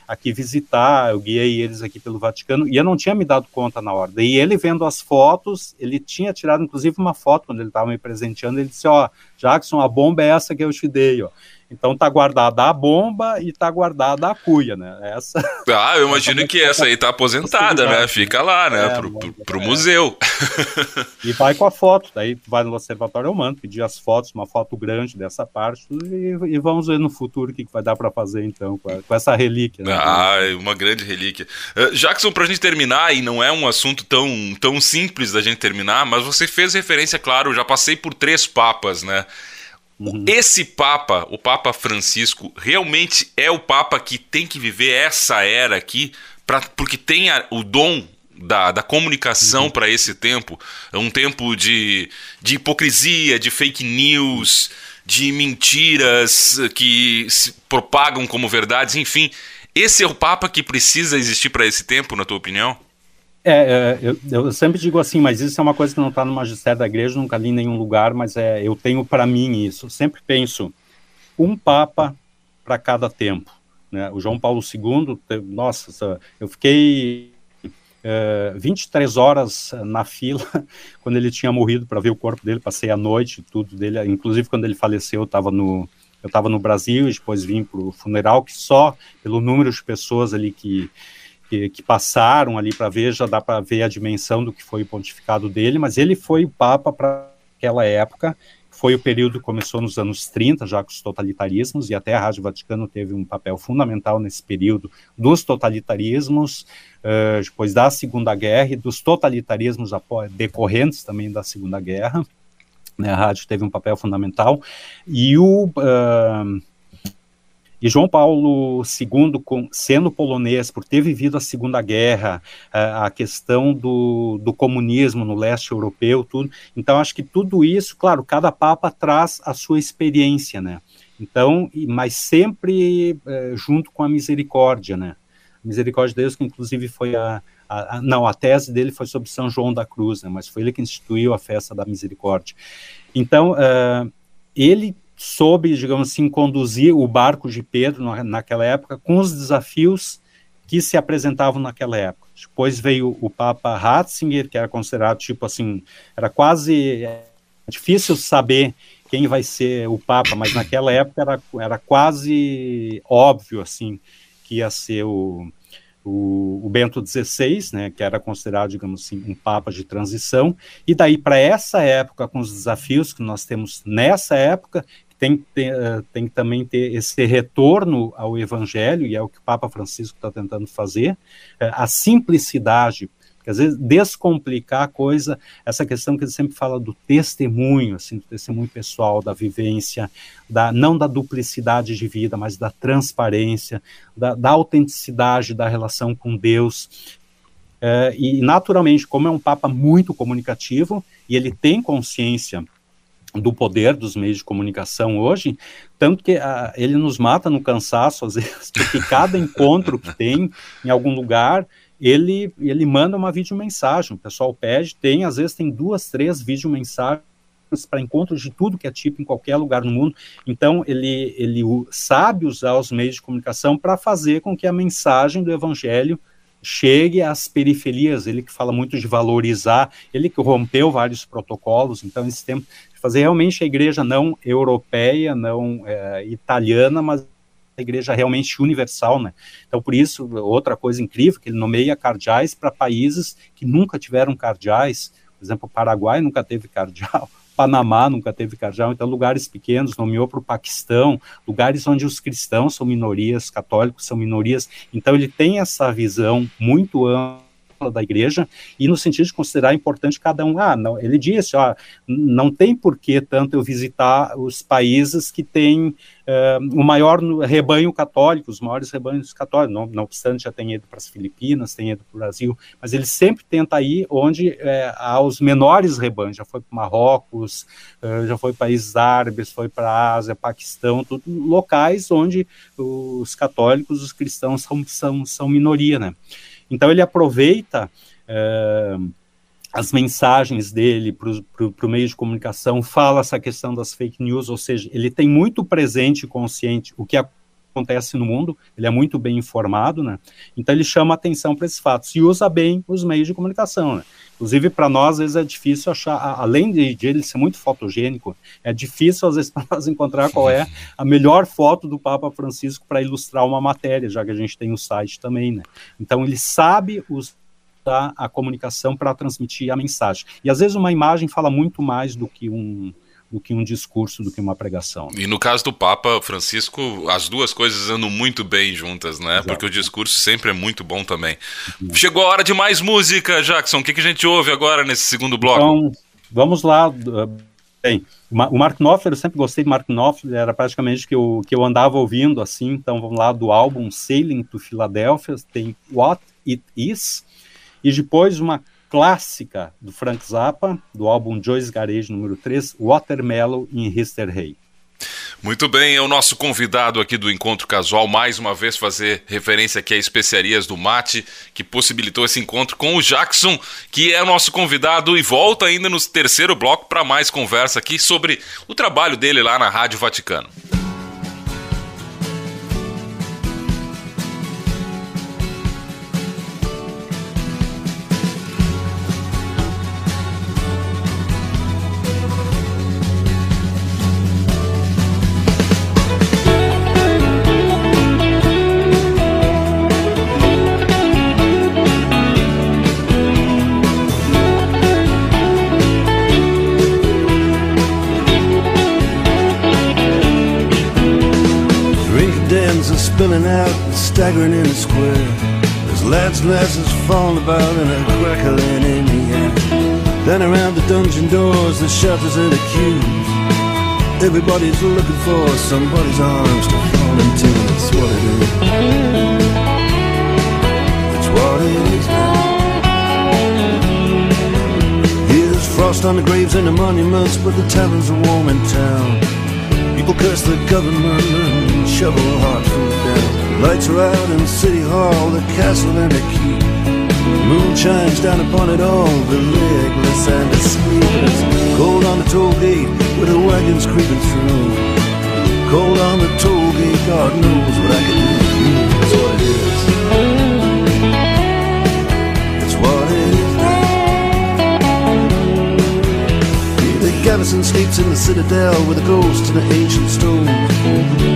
aqui visitar, eu guiei eles aqui pelo Vaticano, e eu não tinha me dado conta na hora. E ele vendo as fotos, ele tinha tirado inclusive uma foto quando ele estava me presenteando, ele disse, ó, Jackson, a bomba é essa que eu te dei, ó. Então tá guardada a bomba e tá guardada a cuia, né? Essa. Ah, eu imagino que essa aí tá aposentada, né? Fica lá, né? É, pro, pro, pro é. museu. E vai com a foto, daí vai no observatório, eu mando pedir as fotos, uma foto grande dessa parte, e, e vamos ver no futuro o que, que vai dar para fazer então com, a, com, essa relíquia. Né? Ah, uma grande relíquia. Uh, Jackson, pra gente terminar, e não é um assunto tão, tão simples da gente terminar, mas você fez referência, claro, já passei por três papas, né? Uhum. Esse Papa, o Papa Francisco, realmente é o Papa que tem que viver essa era aqui, pra, porque tem a, o dom da, da comunicação uhum. para esse tempo. É um tempo de, de hipocrisia, de fake news, de mentiras que se propagam como verdades, enfim. Esse é o Papa que precisa existir para esse tempo, na tua opinião? É, é eu, eu, sempre digo assim, mas isso é uma coisa que não está no magistério da igreja, nunca li em nenhum lugar, mas é, eu tenho para mim isso. Sempre penso um papa para cada tempo. Né? O João Paulo II, nossa, eu fiquei é, 23 horas na fila quando ele tinha morrido para ver o corpo dele, passei a noite, tudo dele, inclusive quando ele faleceu, eu estava no eu estava no Brasil e depois vim para o funeral, que só pelo número de pessoas ali que que, que passaram ali para ver, já dá para ver a dimensão do que foi o pontificado dele, mas ele foi o Papa para aquela época, foi o período que começou nos anos 30, já com os totalitarismos, e até a Rádio Vaticano teve um papel fundamental nesse período dos totalitarismos, uh, depois da Segunda Guerra e dos totalitarismos decorrentes também da Segunda Guerra. Né, a rádio teve um papel fundamental. E o. Uh, e João Paulo II, sendo polonês, por ter vivido a Segunda Guerra, a, a questão do, do, comunismo no leste europeu, tudo. Então, acho que tudo isso, claro, cada papa traz a sua experiência, né? Então, mas sempre é, junto com a misericórdia, né? A misericórdia de Deus, que inclusive foi a, a, a, não, a tese dele foi sobre São João da Cruz, né? Mas foi ele que instituiu a festa da misericórdia. Então, uh, ele soube, digamos assim, conduzir o barco de Pedro naquela época com os desafios que se apresentavam naquela época. Depois veio o Papa Ratzinger, que era considerado tipo assim, era quase é, difícil saber quem vai ser o Papa, mas naquela época era, era quase óbvio assim que ia ser o, o, o, Bento XVI, né, que era considerado, digamos assim, um papa de transição, e daí para essa época, com os desafios que nós temos nessa época, tem, tem, eh, tem que também ter esse retorno ao Evangelho, e é o que o Papa Francisco está tentando fazer, eh, a simplicidade, porque às vezes descomplicar a coisa, essa questão que ele sempre fala do testemunho, assim, do testemunho pessoal, da vivência, da, não da duplicidade de vida, mas da transparência, da, da autenticidade da relação com Deus. É, e, naturalmente, como é um Papa muito comunicativo, e ele tem consciência do poder dos meios de comunicação hoje, tanto que uh, ele nos mata no cansaço, às vezes, porque cada encontro que tem em algum lugar, ele, ele manda uma videomensagem, o pessoal pede, tem, às vezes tem duas, três videomensagens para encontros de tudo que é tipo em qualquer lugar no mundo. Então, ele, ele sabe usar os meios de comunicação para fazer com que a mensagem do evangelho chegue às periferias. Ele que fala muito de valorizar, ele que rompeu vários protocolos. Então, esse tempo fazer realmente a igreja não europeia, não é, italiana, mas a igreja realmente universal, né? Então, por isso, outra coisa incrível, que ele nomeia cardeais para países que nunca tiveram cardeais, por exemplo, o Paraguai nunca teve cardeal, Panamá nunca teve cardeal, então lugares pequenos, nomeou para o Paquistão, lugares onde os cristãos são minorias, católicos são minorias, então ele tem essa visão muito ampla da igreja e no sentido de considerar importante cada um. Ah, não, ele disse, não tem por que tanto eu visitar os países que têm uh, o maior rebanho católico, os maiores rebanhos católicos. Não, não obstante, já tem ido para as Filipinas, tem ido para o Brasil, mas ele sempre tenta ir onde uh, há os menores rebanhos. Já foi para Marrocos, uh, já foi para países árabes, foi para a Ásia, Paquistão, tudo locais onde os católicos, os cristãos são, são, são minoria, né? Então ele aproveita é, as mensagens dele para o meio de comunicação, fala essa questão das fake news, ou seja, ele tem muito presente e consciente o que acontece no mundo, ele é muito bem informado, né? Então ele chama atenção para esses fatos e usa bem os meios de comunicação, né? Inclusive para nós às vezes é difícil achar, além de, de, ele ser muito fotogênico, é difícil às vezes para nós encontrar qual é a melhor foto do Papa Francisco para ilustrar uma matéria, já que a gente tem o site também, né? Então ele sabe usar a comunicação para transmitir a mensagem. E às vezes uma imagem fala muito mais do que um do que um discurso, do que uma pregação. E no caso do Papa Francisco, as duas coisas andam muito bem juntas, né? Exato. Porque o discurso sempre é muito bom também. Uhum. Chegou a hora de mais música, Jackson. O que, que a gente ouve agora nesse segundo bloco? Então, vamos lá. Bem, o Mark Knopfler, eu sempre gostei de Mark Knopfler, era praticamente que eu, que eu andava ouvindo assim. Então vamos lá do álbum Sailing to Philadelphia, tem What It Is, e depois uma clássica do Frank Zappa, do álbum Joyce Garage número 3, Watermelon in Hister Hay. Muito bem, é o nosso convidado aqui do Encontro Casual, mais uma vez fazer referência aqui a especiarias do mate, que possibilitou esse encontro com o Jackson, que é o nosso convidado e volta ainda no terceiro bloco para mais conversa aqui sobre o trabalho dele lá na Rádio Vaticano. Falling about and a crackling in the air. Then around the dungeon doors, the shutters and the queues. Everybody's looking for somebody's arms to fall into. That's what it is. That's what it is. Here's frost on the graves and the monuments, but the taverns are warm in town. People curse the government and shovel hard food down. Lights are out in City Hall, the castle and the keep. The moon shines down upon it all, the legless and the sleepless. Cold on the toll gate with the wagons creeping through. Cold on the toll gate, God knows what I can do for you. That's what it is. Gavison sleeps in the citadel with a ghost in the ancient stone.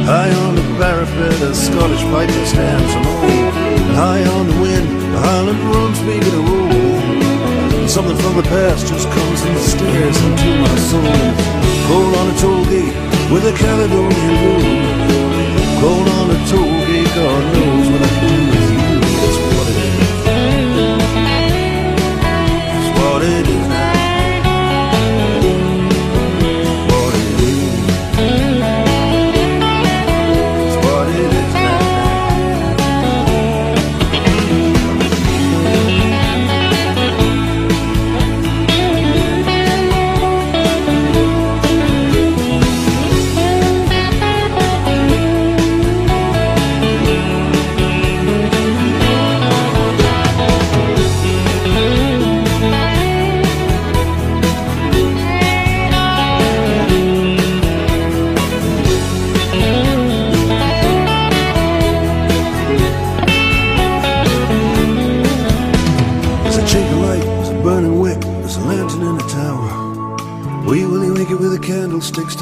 High on the parapet, a Scottish piper stands alone. High on the wind, the Highland drums begin to roll. Something from the past just comes and stares into my soul. Cold on a toll gate with a Caledonian moon. Cold on a toll gate, God knows what I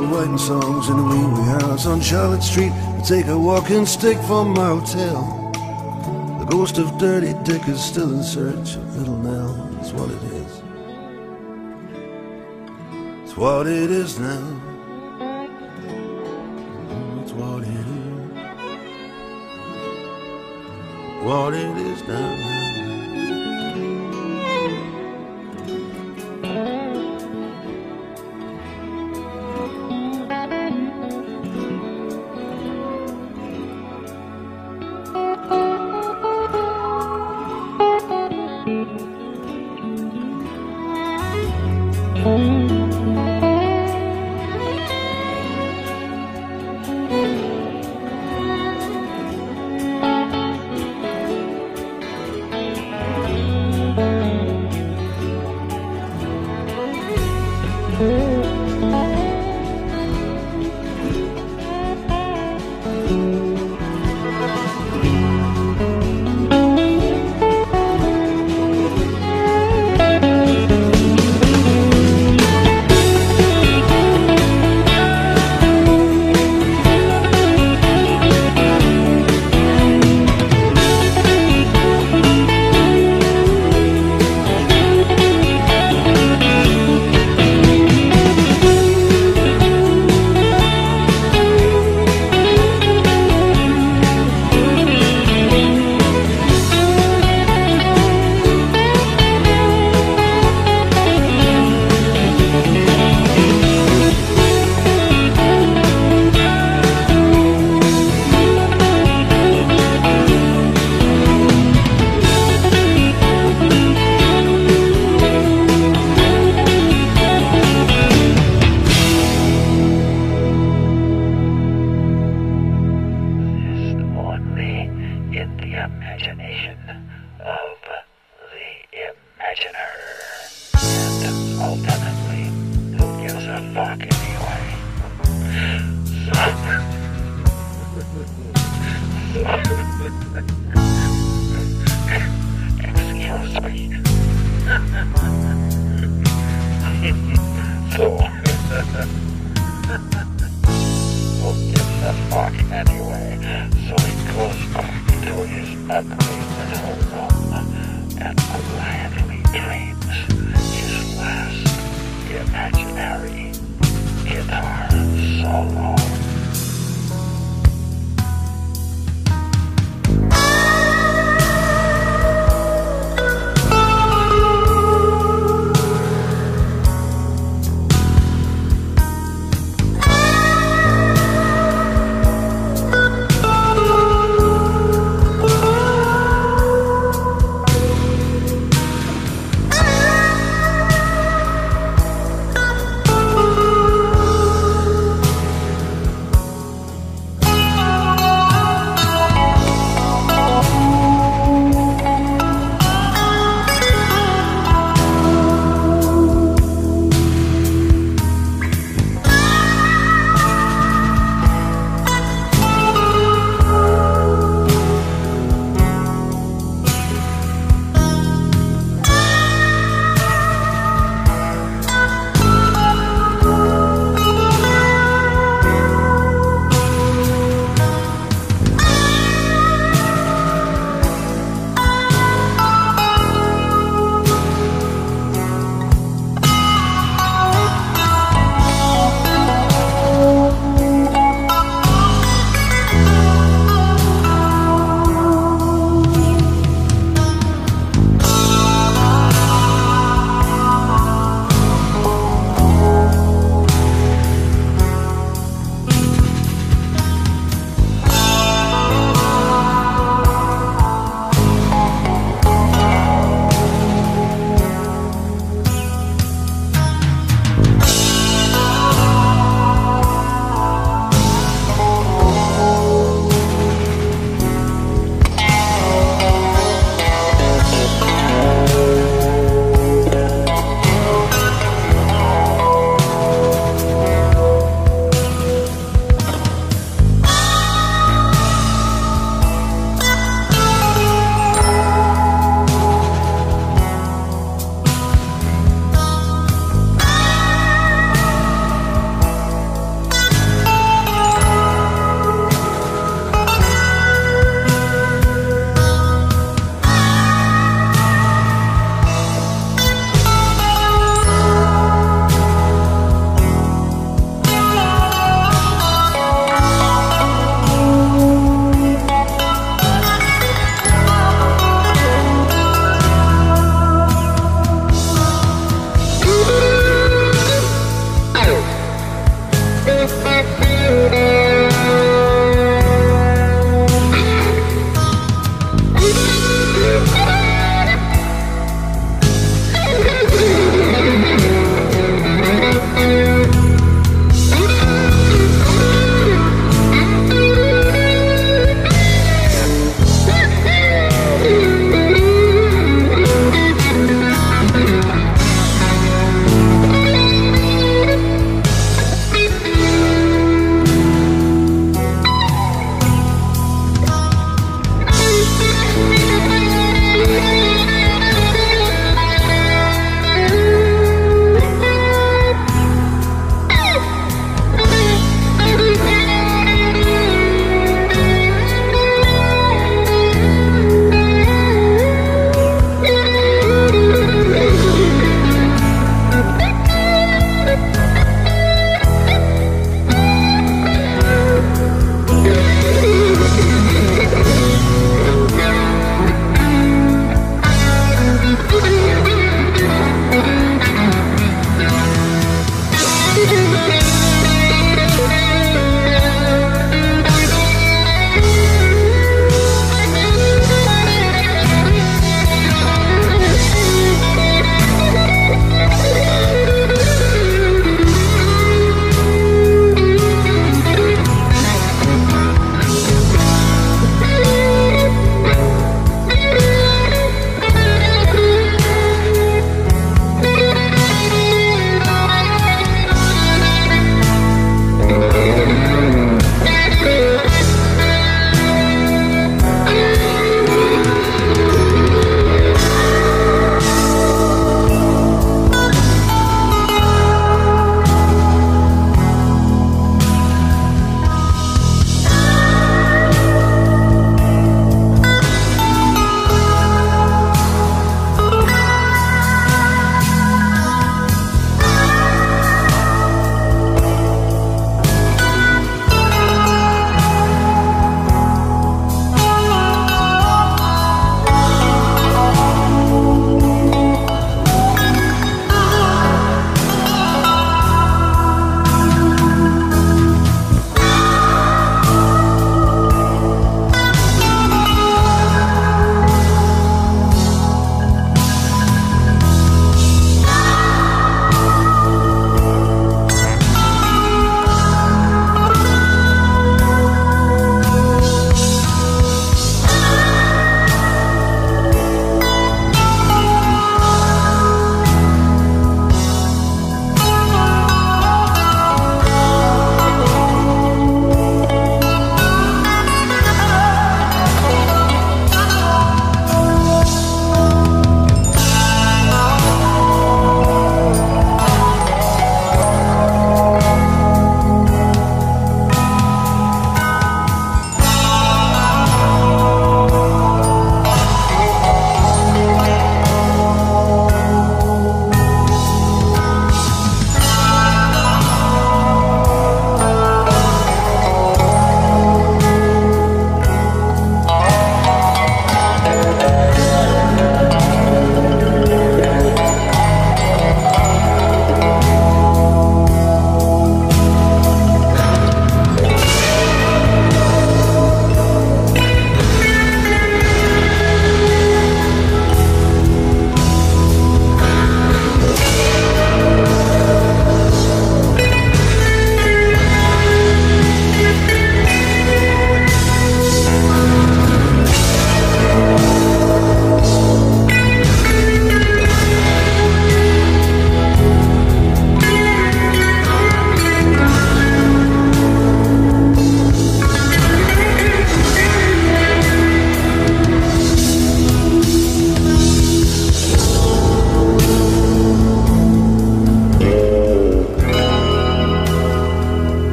writing songs in a wee house on Charlotte Street. I take a walking stick from my hotel. The ghost of Dirty Dick is still in search of Little Nell. That's what it is. It's what it is now. It's what it is. What it is now.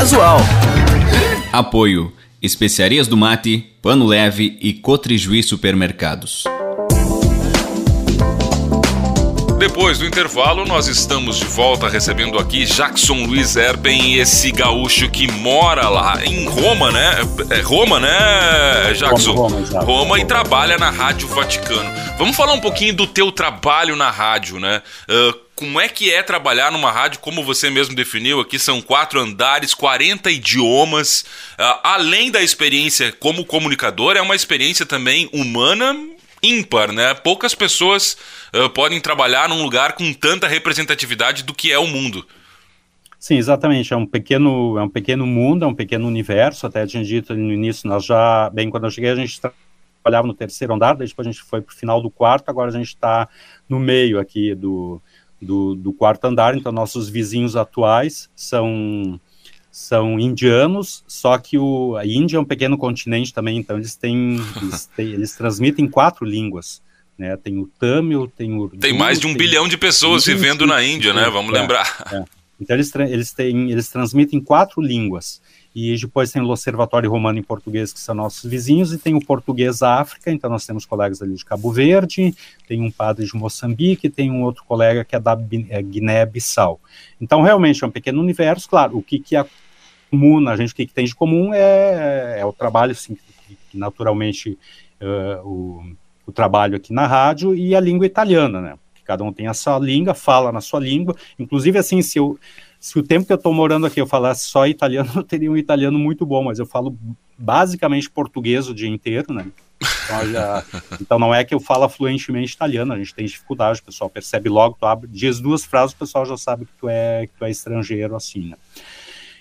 Casual. Apoio: Especiarias do Mate, Pano Leve e Cotrijuí Supermercados. Depois do intervalo, nós estamos de volta recebendo aqui Jackson Luiz Erben, esse gaúcho que mora lá em Roma, né? É Roma, né, Jackson? Roma, Roma, Roma e trabalha na Rádio Vaticano. Vamos falar um pouquinho do teu trabalho na rádio, né? Uh, como é que é trabalhar numa rádio, como você mesmo definiu aqui, são quatro andares, 40 idiomas. Uh, além da experiência como comunicador, é uma experiência também humana ímpar, né? Poucas pessoas uh, podem trabalhar num lugar com tanta representatividade do que é o mundo. Sim, exatamente. É um pequeno, é um pequeno mundo, é um pequeno universo. Até tinha dito no início, nós já, bem, quando eu cheguei, a gente trabalhava no terceiro andar, depois a gente foi para o final do quarto, agora a gente está no meio aqui do, do, do, quarto andar. Então, nossos vizinhos atuais são são indianos, só que o, a Índia é um pequeno continente também, então eles têm, eles, têm, eles transmitem quatro línguas. Né? Tem o Tamil, tem o Tem mais de um bilhão de pessoas vivendo na Índia, né? Vamos é, lembrar. É. Então eles, eles, têm, eles transmitem quatro línguas. E depois tem o Observatório Romano em Português, que são nossos vizinhos, e tem o Português África, então nós temos colegas ali de Cabo Verde, tem um padre de Moçambique, tem um outro colega que é da é, Guiné-Bissau. Então, realmente, é um pequeno universo, claro, o que, que é comum, a gente, o que, que tem de comum é, é o trabalho, que, que naturalmente, uh, o, o trabalho aqui na rádio e a língua italiana, né? Cada um tem a sua língua, fala na sua língua, inclusive, assim, se eu se o tempo que eu estou morando aqui eu falasse só italiano, eu teria um italiano muito bom, mas eu falo basicamente português o dia inteiro, né? Então, já, então não é que eu falo fluentemente italiano, a gente tem dificuldade, o pessoal percebe logo, tu abre, diz duas frases, o pessoal já sabe que tu é, que tu é estrangeiro, assim, né?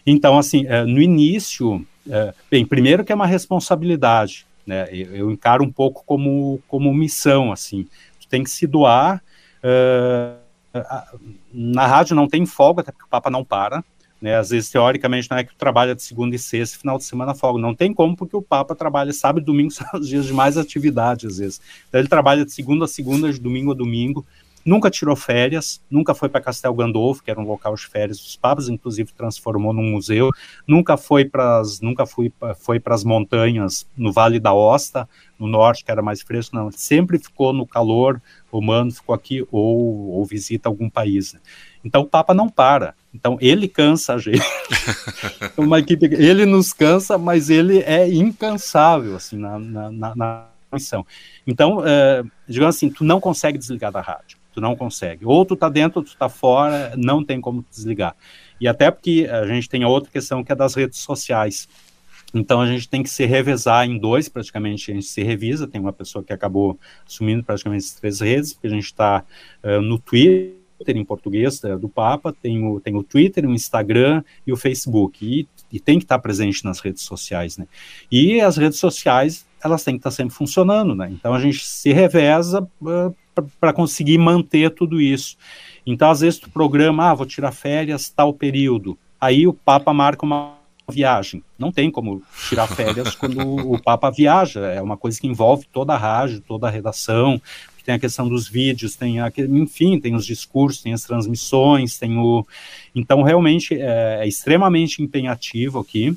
Então, assim, é, no início, é, bem, primeiro que é uma responsabilidade, né? Eu, eu, encaro um pouco como, como missão, assim, tu tem que se doar, uh, na rádio não tem folga, até porque o Papa não para, né? Às vezes, teoricamente, não é que trabalha de segunda e sexta, final de semana folga. Não tem como, porque o Papa trabalha sábado e domingo, são os dias de mais atividade, às vezes. Então, ele trabalha de segunda a segunda, de domingo a domingo. Nunca tirou férias, nunca foi para Castel Gandolfo, que era um local de férias dos papas, inclusive transformou num museu. Nunca foi para nunca fui, foi para as montanhas no Vale da Osta, no norte, que era mais fresco, não. Sempre ficou no calor romano, ficou aqui ou, ou visita algum país. Né? Então o Papa não para. Então ele cansa a gente. Uma equipe, ele nos cansa, mas ele é incansável assim na, na, na, na missão. Então, é, digamos assim, tu não consegue desligar da rádio. Tu não consegue. Ou tu tá dentro, tu tá fora, não tem como desligar. E até porque a gente tem outra questão que é das redes sociais. Então a gente tem que se revezar em dois, praticamente a gente se revisa. Tem uma pessoa que acabou assumindo praticamente as três redes, porque a gente está uh, no Twitter em português do Papa, tem o, tem o Twitter, o Instagram e o Facebook. E, e tem que estar tá presente nas redes sociais, né? E as redes sociais, elas têm que estar tá sempre funcionando, né? Então a gente se reveza uh, para conseguir manter tudo isso. Então, às vezes, tu programa, ah, vou tirar férias tal período. Aí o Papa marca uma viagem. Não tem como tirar férias quando o Papa viaja. É uma coisa que envolve toda a rádio, toda a redação. Tem a questão dos vídeos, tem a, enfim, tem os discursos, tem as transmissões, tem o. Então, realmente é, é extremamente empenhativo aqui.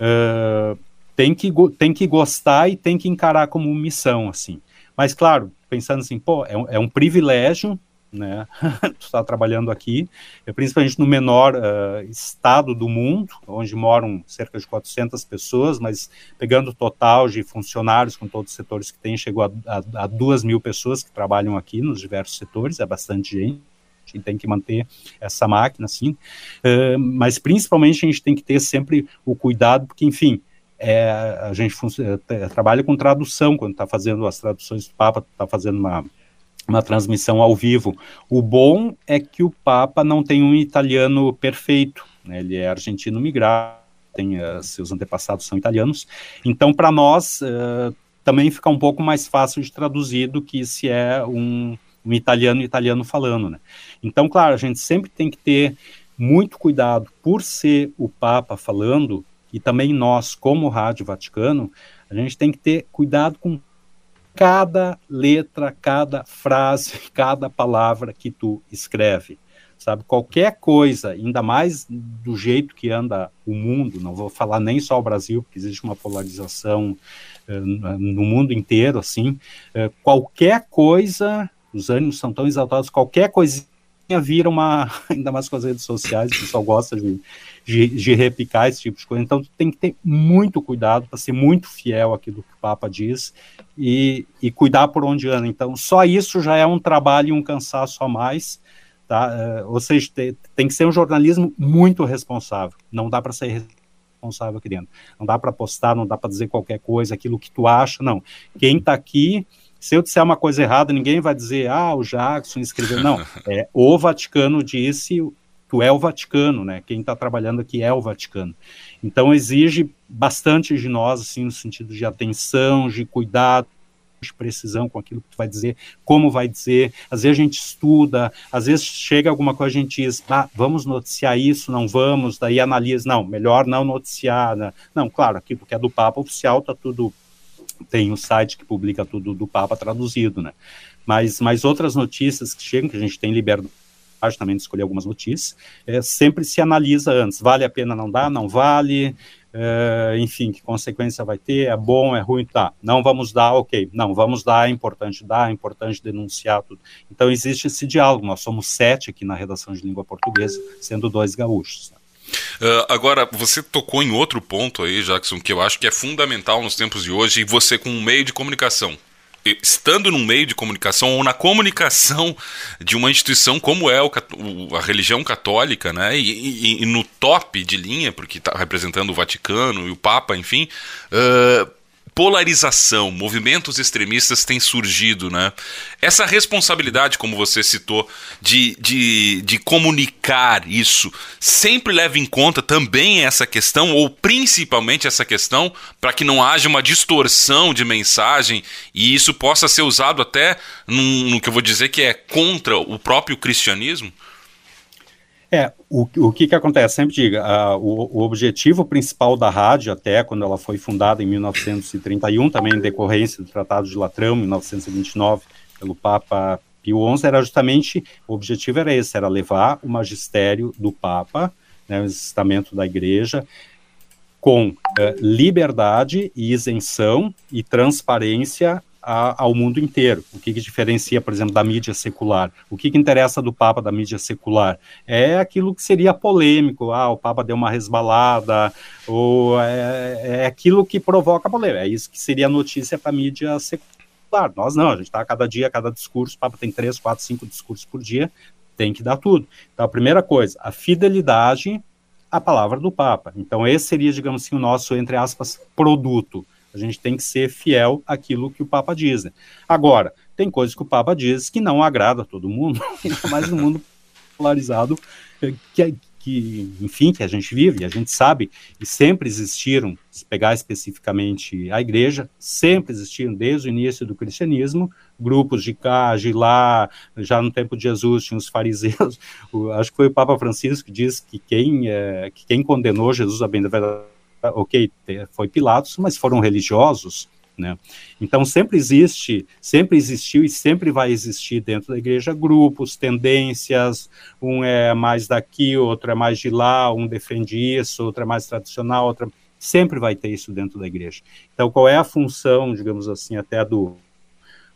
Uh, tem que, tem que gostar e tem que encarar como missão, assim. Mas, claro, pensando assim, pô, é um, é um privilégio, né, tu está trabalhando aqui, é principalmente no menor uh, estado do mundo, onde moram cerca de 400 pessoas, mas pegando o total de funcionários com todos os setores que tem, chegou a, a, a 2 mil pessoas que trabalham aqui nos diversos setores, é bastante gente, gente tem que manter essa máquina, assim, uh, mas principalmente a gente tem que ter sempre o cuidado, porque, enfim, é, a gente é, trabalha com tradução, quando está fazendo as traduções do Papa, está fazendo uma, uma transmissão ao vivo. O bom é que o Papa não tem um italiano perfeito, né? ele é argentino migrado, tem, uh, seus antepassados são italianos, então para nós uh, também fica um pouco mais fácil de traduzir do que se é um, um italiano italiano falando. Né? Então, claro, a gente sempre tem que ter muito cuidado por ser o Papa falando, e também nós, como Rádio Vaticano, a gente tem que ter cuidado com cada letra, cada frase, cada palavra que tu escreve. sabe? Qualquer coisa, ainda mais do jeito que anda o mundo, não vou falar nem só o Brasil, porque existe uma polarização uh, no mundo inteiro, assim, uh, qualquer coisa, os ânimos são tão exaltados, qualquer coisinha vira uma, ainda mais com as redes sociais, o pessoal gosta de, de, de repicar esse tipo de coisa, então tem que ter muito cuidado para ser muito fiel àquilo que o Papa diz e, e cuidar por onde anda, então só isso já é um trabalho e um cansaço a mais, Tá? Uh, ou seja, tem, tem, que ser um jornalismo muito responsável. Não dá para ser responsável aqui dentro. Não dá para postar, não dá para dizer qualquer coisa, aquilo que tu acha, não. Quem está aqui, se eu disser uma coisa errada, ninguém vai dizer, ah, o Jackson escreveu. Não, é, o Vaticano disse, tu é o Vaticano, né? Quem está trabalhando aqui é o Vaticano. Então exige bastante de nós, assim, no sentido de atenção, de cuidado, de precisão com aquilo que tu vai dizer, como vai dizer. Às vezes a gente estuda, às vezes chega alguma coisa, a gente diz, ah, vamos noticiar isso, não vamos, daí analisa, não, melhor não noticiar. Né? Não, claro, aqui porque é do Papa oficial, tá tudo, tem um site que publica tudo do Papa traduzido, né? Mas, mas outras notícias que chegam, que a gente tem liberdade também de escolher algumas notícias, é, sempre se analisa antes, vale a pena não dar, não vale, Uh, enfim, que consequência vai ter, é bom, é ruim, tá, não vamos dar, ok, não, vamos dar, é importante dar, é importante denunciar tudo. Então existe esse diálogo, nós somos sete aqui na redação de língua portuguesa, sendo dois gaúchos. Uh, agora, você tocou em outro ponto aí, Jackson, que eu acho que é fundamental nos tempos de hoje, e você com um meio de comunicação, estando num meio de comunicação ou na comunicação de uma instituição como é o, a religião católica, né? E, e, e no top de linha, porque está representando o Vaticano e o Papa, enfim. Uh, polarização, movimentos extremistas têm surgido, né? Essa responsabilidade, como você citou, de, de, de comunicar isso, sempre leva em conta também essa questão, ou principalmente essa questão, para que não haja uma distorção de mensagem e isso possa ser usado até no que eu vou dizer que é contra o próprio cristianismo? É, o, o que que acontece? Sempre diga, o, o, objetivo principal da rádio, até quando ela foi fundada em 1931, também em decorrência do Tratado de Latrão, em 1929, pelo Papa Pio XI, era justamente, o objetivo era esse, era levar o magistério do Papa, né, o estamento da igreja, com uh, liberdade e isenção e transparência a, ao mundo inteiro. O que, que, diferencia, por exemplo, da mídia secular? O que, que interessa do Papa da mídia secular? É aquilo que seria polêmico, ah, o Papa deu uma resbalada, ou é, é aquilo que provoca polêmica. É isso que seria notícia para a mídia secular. Nós não, a gente está cada dia, cada discurso, o Papa tem três, quatro, cinco discursos por dia, tem que dar tudo. Então, a primeira coisa, a fidelidade à palavra do Papa. Então, esse seria, digamos assim, o nosso, entre aspas, produto. A gente tem que ser fiel àquilo que o Papa diz. Né? Agora, tem coisas que o Papa diz que não agrada a todo mundo, ainda mais no mundo polarizado eh, que, que, enfim, que a gente vive, a gente sabe, e sempre existiram, se pegar especificamente a igreja, sempre existiram desde o início do cristianismo, grupos de cá, de lá, já no tempo de Jesus tinha os fariseus, o, acho que foi o Papa Francisco que diz que quem, é, que quem condenou Jesus a bem da verdade ok, foi Pilatos, mas foram religiosos, né? Então sempre existe, sempre existiu e sempre vai existir dentro da igreja grupos, tendências, um é mais daqui, outro é mais de lá, um defende isso, outro é mais tradicional, outro sempre vai ter isso dentro da igreja. Então qual é a função, digamos assim, até do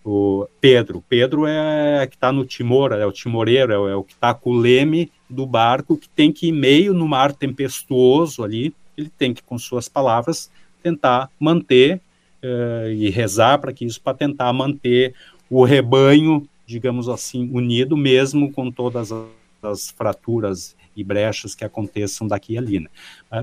o Pedro? Pedro é que está no timor, é o timoreiro, é, é o que está com o leme do barco que tem que ir meio no mar tempestuoso ali, ele tem que, com suas palavras, tentar manter uh, e rezar para que isso, para tentar manter o rebanho, digamos assim, unido, mesmo com todas as fraturas e brechas que aconteçam daqui e ali. Né?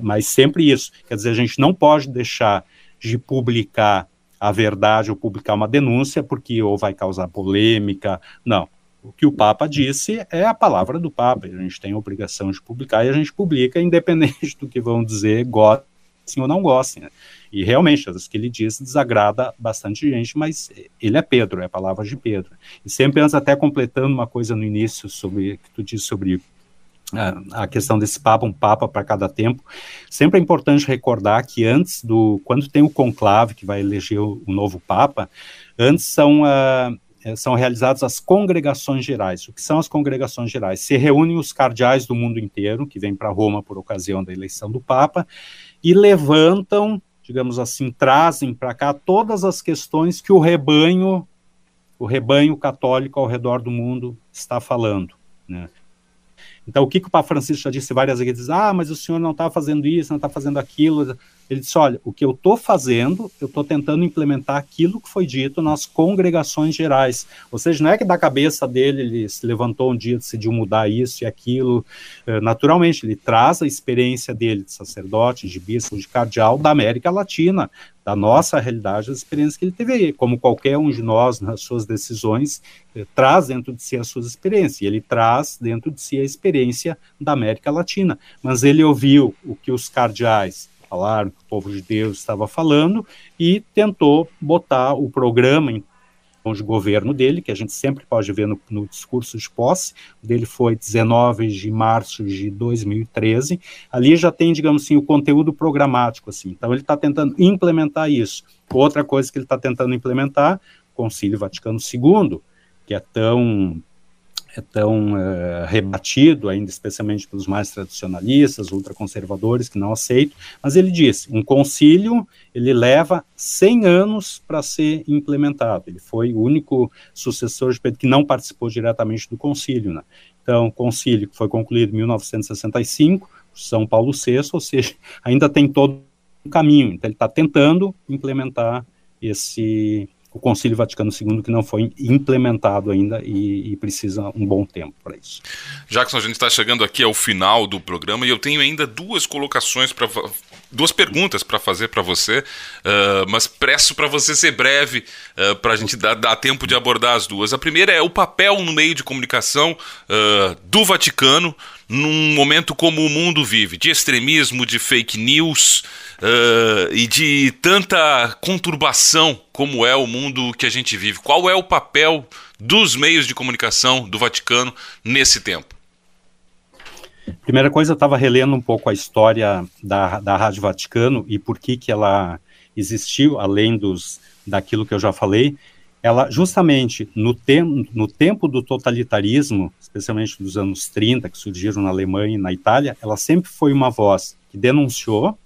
Mas sempre isso. Quer dizer, a gente não pode deixar de publicar a verdade ou publicar uma denúncia porque ou vai causar polêmica. Não. O que o Papa disse é a palavra do Papa. A gente tem a obrigação de publicar e a gente publica, independente do que vão dizer, gostem ou não gostem. Né? E realmente, as que ele diz desagrada bastante gente, mas ele é Pedro, é a palavra de Pedro. E sempre antes, até completando uma coisa no início sobre que tu disse sobre a questão desse papa, um papa para cada tempo. Sempre é importante recordar que antes do, quando tem o conclave que vai eleger o, o novo papa, antes são uh, são realizadas as congregações gerais. O que são as congregações gerais? Se reúnem os cardeais do mundo inteiro, que vêm para Roma por ocasião da eleição do Papa, e levantam, digamos assim, trazem para cá todas as questões que o rebanho, o rebanho católico ao redor do mundo está falando. Né? Então, o que, que o Papa Francisco já disse várias vezes? Ah, mas o senhor não está fazendo isso, não está fazendo aquilo. Ele disse: olha, o que eu estou fazendo, eu estou tentando implementar aquilo que foi dito nas congregações gerais. Ou seja, não é que da cabeça dele ele se levantou um dia, decidiu mudar isso e aquilo. Eh, naturalmente, ele traz a experiência dele de sacerdote, de bispo, de cardeal da América Latina, da nossa realidade, as experiências que ele teve aí. Como qualquer um de nós, nas suas decisões, eh, traz dentro de si as suas experiências. E ele traz dentro de si a experiência da América Latina. Mas ele ouviu o que os cardeais falaram, que o povo de Deus estava falando, e tentou botar o programa em de governo dele, que a gente sempre pode ver no, no, discurso de posse, dele foi 19 de março de 2013, ali já tem, digamos assim, o conteúdo programático, assim, então ele está tentando implementar isso. Outra coisa que ele está tentando implementar, Concílio Vaticano II, que é tão é tão é, rebatido, ainda especialmente pelos mais tradicionalistas, ultraconservadores, que não aceitam, mas ele disse, um concílio, ele leva 100 anos para ser implementado, ele foi o único sucessor de Pedro que não participou diretamente do concílio, né? Então, concílio que foi concluído em 1965, São Paulo VI, ou seja, ainda tem todo um caminho, então ele está tentando implementar esse o Concílio Vaticano II que não foi implementado ainda e, e precisa um bom tempo para isso. Jackson, a gente está chegando aqui ao final do programa e eu tenho ainda duas colocações para duas perguntas para fazer para você, uh, mas peço para você ser breve uh, para a gente dar, dar, tempo de abordar as duas. A primeira é o papel no meio de comunicação uh, do Vaticano num momento como o mundo vive, de extremismo, de fake news e de tanta conturbação como é o mundo que a gente vive. Qual é o papel dos meios de comunicação do Vaticano nesse tempo? Primeira coisa, eu estava relendo um pouco a história da, da Rádio Vaticano e por que, que ela existiu, além dos, daquilo que eu já falei. Ela, justamente no, tem, no tempo do totalitarismo, especialmente dos anos 30, que surgiram na Alemanha e na Itália, ela sempre foi uma voz que denunciou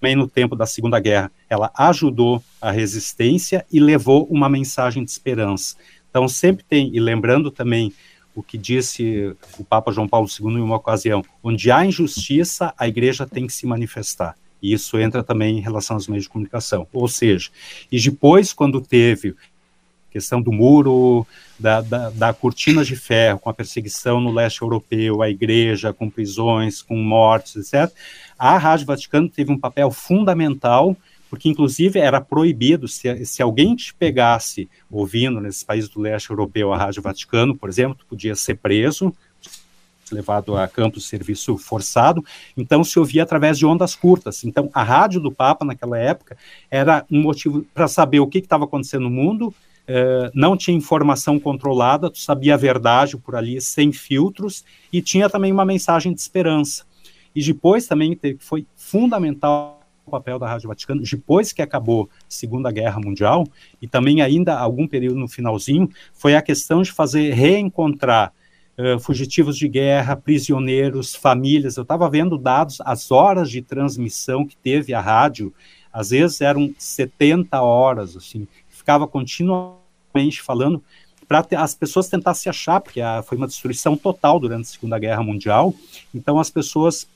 também no tempo da Segunda Guerra, ela ajudou a resistência e levou uma mensagem de esperança. Então, sempre tem, e lembrando também o que disse o Papa João Paulo II em uma ocasião: onde há injustiça, a igreja tem que se manifestar. E isso entra também em relação aos meios de comunicação. Ou seja, e depois, quando teve questão do muro, da, da, da, cortina de ferro, com a perseguição no leste europeu, a igreja, com prisões, com mortes, etc., a Rádio Vaticano teve um papel fundamental porque inclusive era proibido, se, se alguém te pegasse ouvindo nesses países do leste europeu a Rádio Vaticano, por exemplo, tu podia ser preso, levado a campos de serviço forçado, então se ouvia através de ondas curtas. Então a rádio do Papa naquela época era um motivo para saber o que estava acontecendo no mundo, eh, não tinha informação controlada, tu sabia a verdade por ali, sem filtros, e tinha também uma mensagem de esperança. E depois também foi fundamental o papel da Rádio Vaticano depois que acabou a Segunda Guerra Mundial e também ainda algum período no finalzinho foi a questão de fazer reencontrar uh, fugitivos de guerra, prisioneiros, famílias. Eu estava vendo dados, as horas de transmissão que teve a rádio, às vezes eram 70 horas, assim, ficava continuamente falando para as pessoas tentar se achar, porque a, foi uma destruição total durante a Segunda Guerra Mundial. Então as pessoas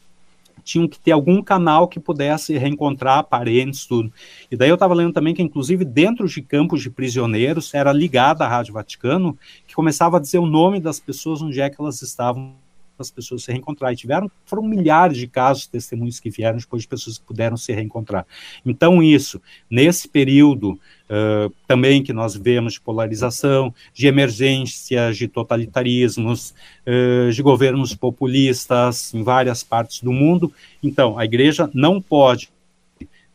tinham que ter algum canal que pudesse reencontrar parentes, tudo. E daí eu estava lendo também que, inclusive, dentro de campos de prisioneiros, era ligada à Rádio Vaticano, que começava a dizer o nome das pessoas, onde é que elas estavam as pessoas se reencontrar. E tiveram, foram milhares de casos, testemunhos que vieram depois de pessoas que puderam se reencontrar. Então, isso, nesse período uh, também que nós vemos de polarização, de emergências, de totalitarismos, uh, de governos populistas em várias partes do mundo, então, a igreja não pode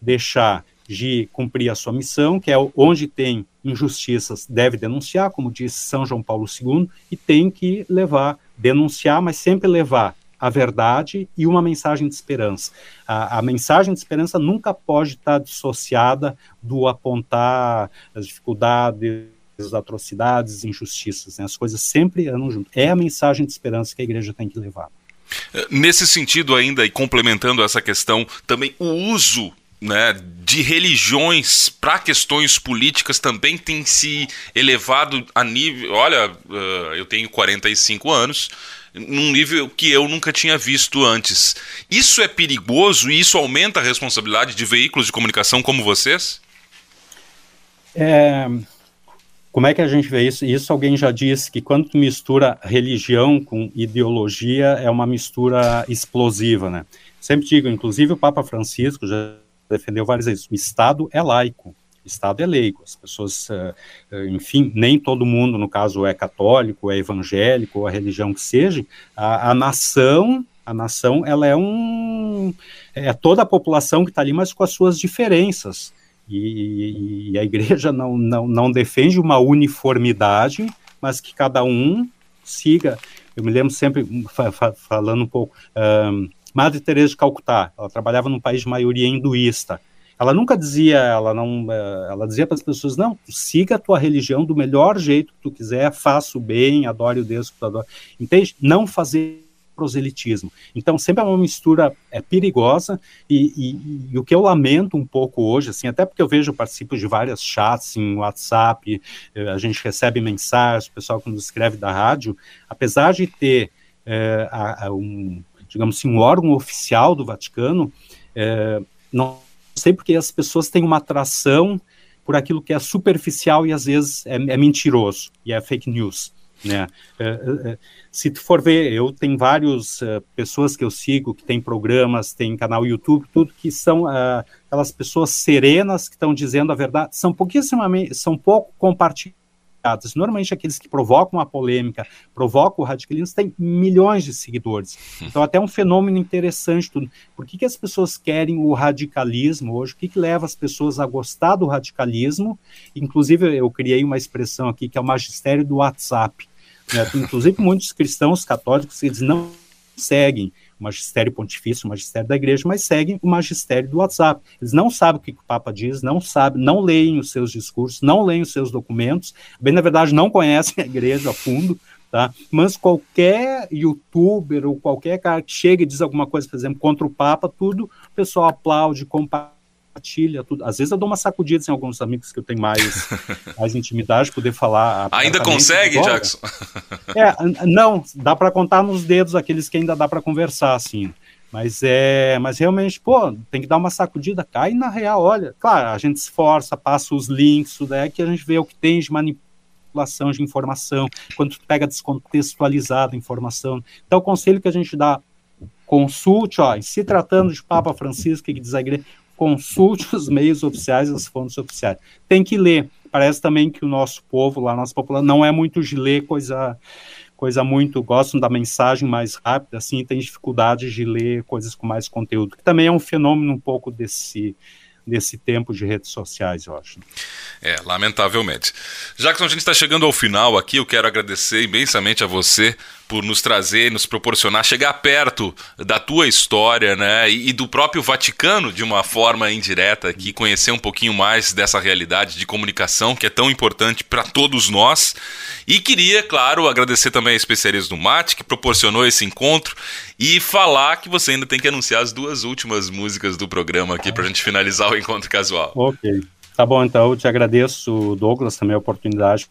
deixar de cumprir a sua missão, que é onde tem injustiças, deve denunciar, como disse São João Paulo II, e tem que levar denunciar, mas sempre levar a verdade e uma mensagem de esperança. A, a, mensagem de esperança nunca pode estar dissociada do apontar as dificuldades atrocidades, injustiças. Né? As coisas sempre andam junto. É a mensagem de esperança que a igreja tem que levar. Nesse sentido, ainda, e complementando essa questão, também o uso né, de religiões para questões políticas também tem se elevado a nível. Olha, uh, eu tenho 45 anos, num nível que eu nunca tinha visto antes. Isso é perigoso e isso aumenta a responsabilidade de veículos de comunicação como vocês? É, como é que a gente vê isso? Isso alguém já disse que quando tu mistura religião com ideologia é uma mistura explosiva, né? Sempre digo, inclusive o Papa Francisco já defendeu várias vezes, o Estado é laico, o Estado é leigo, as pessoas, eh, eh, enfim, nem todo mundo, no caso, é católico, é evangélico, ou a religião que seja, a, a nação a nação ela é um é toda a população que está ali, mas com as suas diferenças. E, e, a igreja não, não, não defende uma uniformidade, mas que cada um siga. Eu me lembro sempre, fa, fa, falando um pouco, Madre Teresa de Calcutá, ela trabalhava num país de maioria hinduísta. Ela nunca dizia, ela não, ela dizia para as pessoas, não, siga a tua religião do melhor jeito que tu quiser, faça o bem, adore o Deus que tu adora. Entende? Não fazer proselitismo. Então, sempre é uma mistura é, perigosa, e, e, e, o que eu lamento um pouco hoje, assim, até porque eu vejo, eu participo de várias chats em WhatsApp, eh, a gente recebe mensagens, o pessoal que nos escreve da rádio, apesar de ter é, a, a um, digamos assim, um órgão oficial do Vaticano, é, não sei porque as pessoas têm uma atração por aquilo que é superficial e às vezes é, é mentiroso, e é fake news. Né? É, é, é, se tu for ver, eu tenho várias pessoas que eu sigo que tem programas, tem canal YouTube, tudo que são aquelas pessoas serenas que estão dizendo a verdade, são pouquíssimamente, são pouco compartilhadas. Normalmente aqueles que provocam a polêmica, provocam o radicalismo, têm milhões de seguidores. Então até um fenômeno interessante tudo. Por que, que as pessoas querem o radicalismo hoje? O que, que leva as pessoas a gostar do radicalismo? Inclusive eu criei uma expressão aqui que é o magistério do WhatsApp né? Inclusive, muitos cristãos católicos eles não seguem o magistério pontifício, o magistério da igreja, mas seguem o magistério do WhatsApp. Eles não sabem o que o Papa diz, não sabem, não leem os seus discursos, não leem os seus documentos, bem, na verdade, não conhecem a igreja a fundo, tá? Mas qualquer youtuber ou qualquer cara que chega e diz alguma coisa, por exemplo, contra o Papa, tudo, o pessoal aplaude, compartilha, compartilha tudo. Às vezes eu dou uma sacudida em alguns amigos que eu tenho mais, mais intimidade, poder falar. Ainda consegue, Jackson? É, não, dá para contar nos dedos aqueles que ainda dá para conversar, assim. Mas é, mas realmente, pô, tem que dar uma sacudida, cai na real, olha, claro, a gente se esforça, passa os links, tudo é que a gente vê o que tem de manipulação de informação, quando tu pega descontextualizada a informação. Então, o conselho que a gente dá, consulte, ó, se tratando de Papa Francisco, que igreja, consulte os meios oficiais, as fontes oficiais. Tem que ler. Parece também que o nosso povo, lá, nossa população, não é muito de ler coisa, coisa muito, gostam da mensagem mais rápida, assim, tem dificuldade de ler coisas com mais conteúdo, que também é um fenômeno um pouco desse, desse tempo de redes sociais, eu acho. É, lamentavelmente. Jackson, a gente está chegando ao final aqui, eu quero agradecer imensamente a você por nos trazer, nos proporcionar, chegar perto da tua história, né, e, e, do próprio Vaticano de uma forma indireta aqui, conhecer um pouquinho mais dessa realidade de comunicação que é tão importante para todos nós. E queria, claro, agradecer também a especialistas do Mate que proporcionou esse encontro e falar que você ainda tem que anunciar as duas últimas músicas do programa aqui para a gente finalizar o encontro casual. Ok. Tá bom, então eu te agradeço, Douglas, também a oportunidade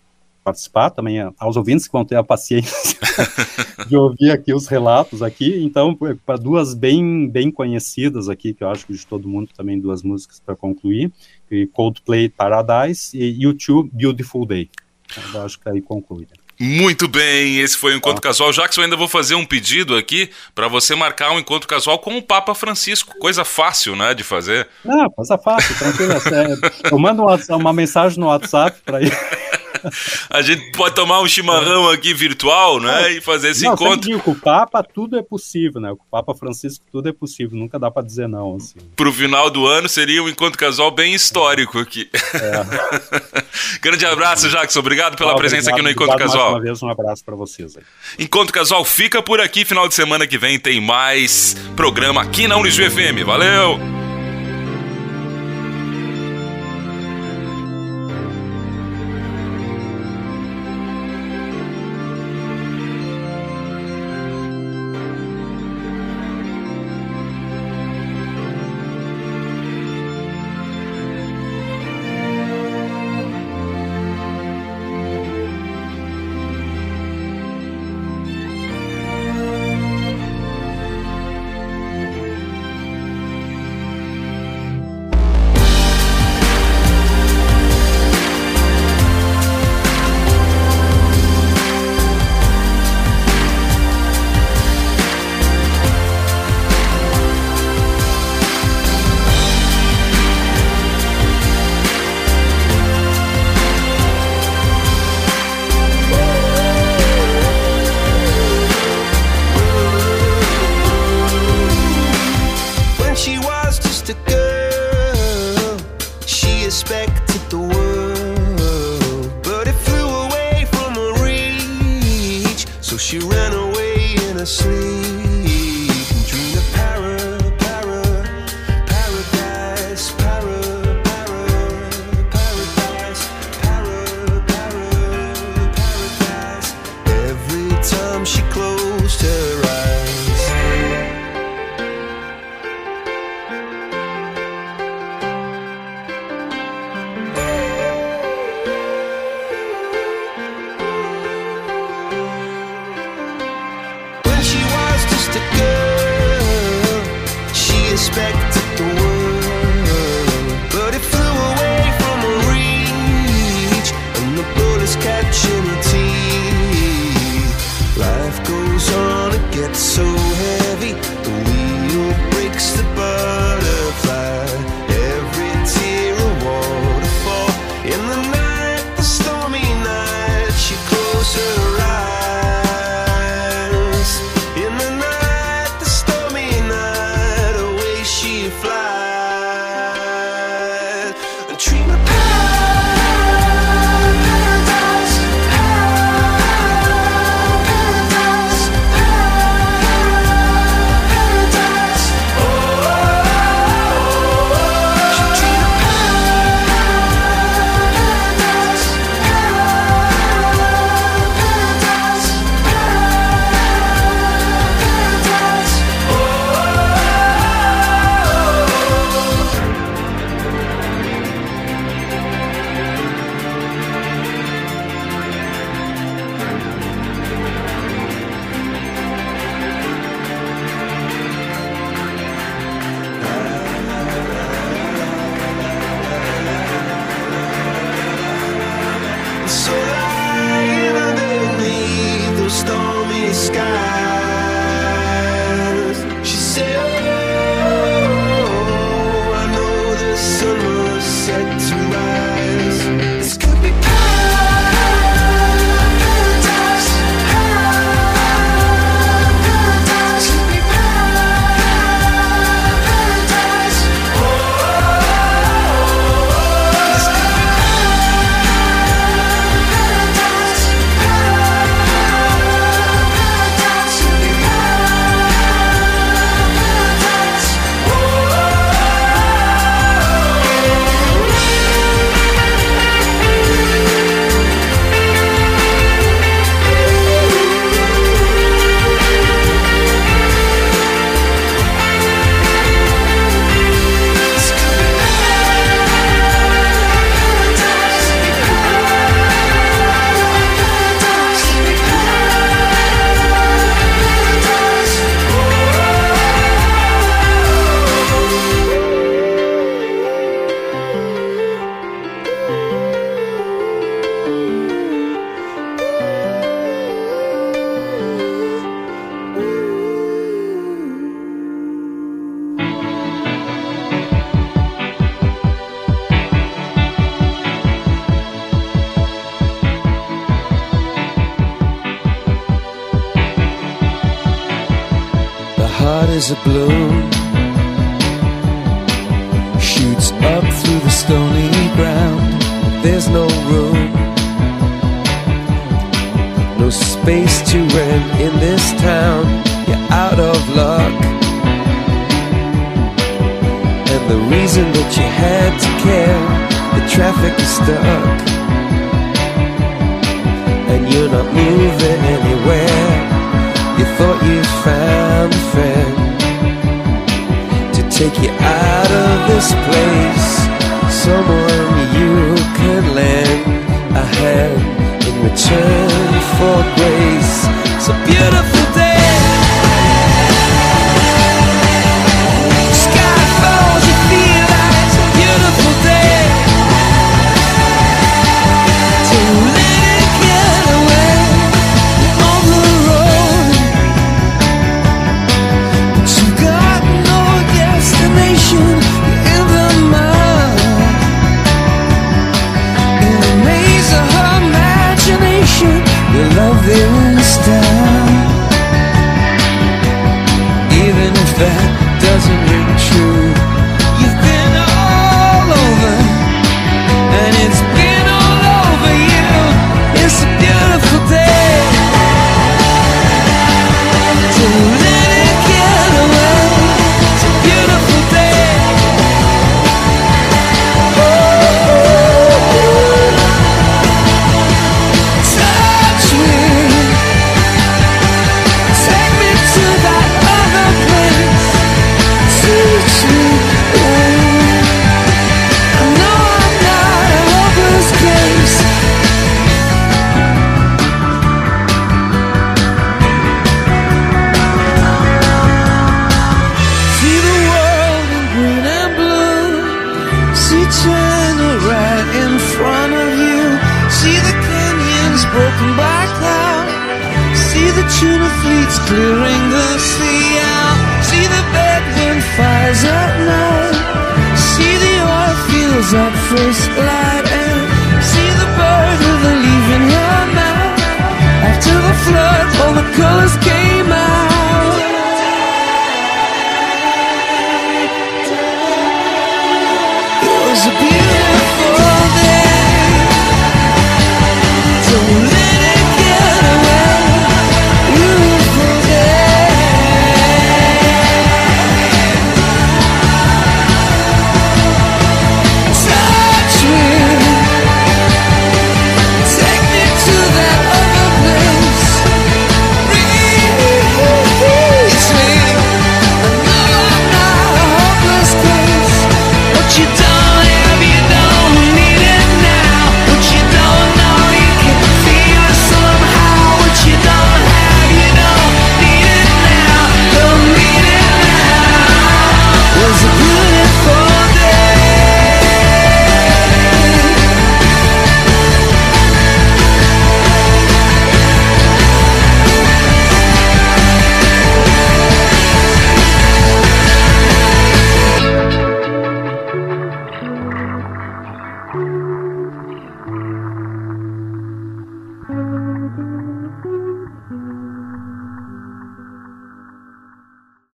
participar, também aos ouvintes que vão ter a paciência de ouvir aqui os relatos aqui. Então, para duas bem, bem conhecidas aqui, que eu acho que de todo mundo também duas músicas para concluir, Coldplay Paradise e YouTube Beautiful Day. Eu acho que aí conclui. Muito bem, esse foi o Encontro ah. Casual. Jackson, eu ainda vou fazer um pedido aqui para você marcar um Encontro Casual com o Papa Francisco. Coisa fácil, né, de fazer. Não, coisa fácil, tranquilo. É, eu mando uma, uma mensagem no WhatsApp para ele. a gente pode tomar um chimarrão aqui virtual, né? E fazer esse não, encontro. Digo, com o Papa tudo é possível, né? Com o Papa Francisco tudo é possível, nunca dá para dizer não. Assim. Pro final do ano seria um encontro casual bem histórico aqui. É. Grande abraço, Jackson. Obrigado pela presença aqui no Encontro Casual. Mais uma vez, um abraço para vocês. Aí. Encontro Casual fica por aqui. Final de semana que vem tem mais programa aqui na Unijuí FM. Valeu!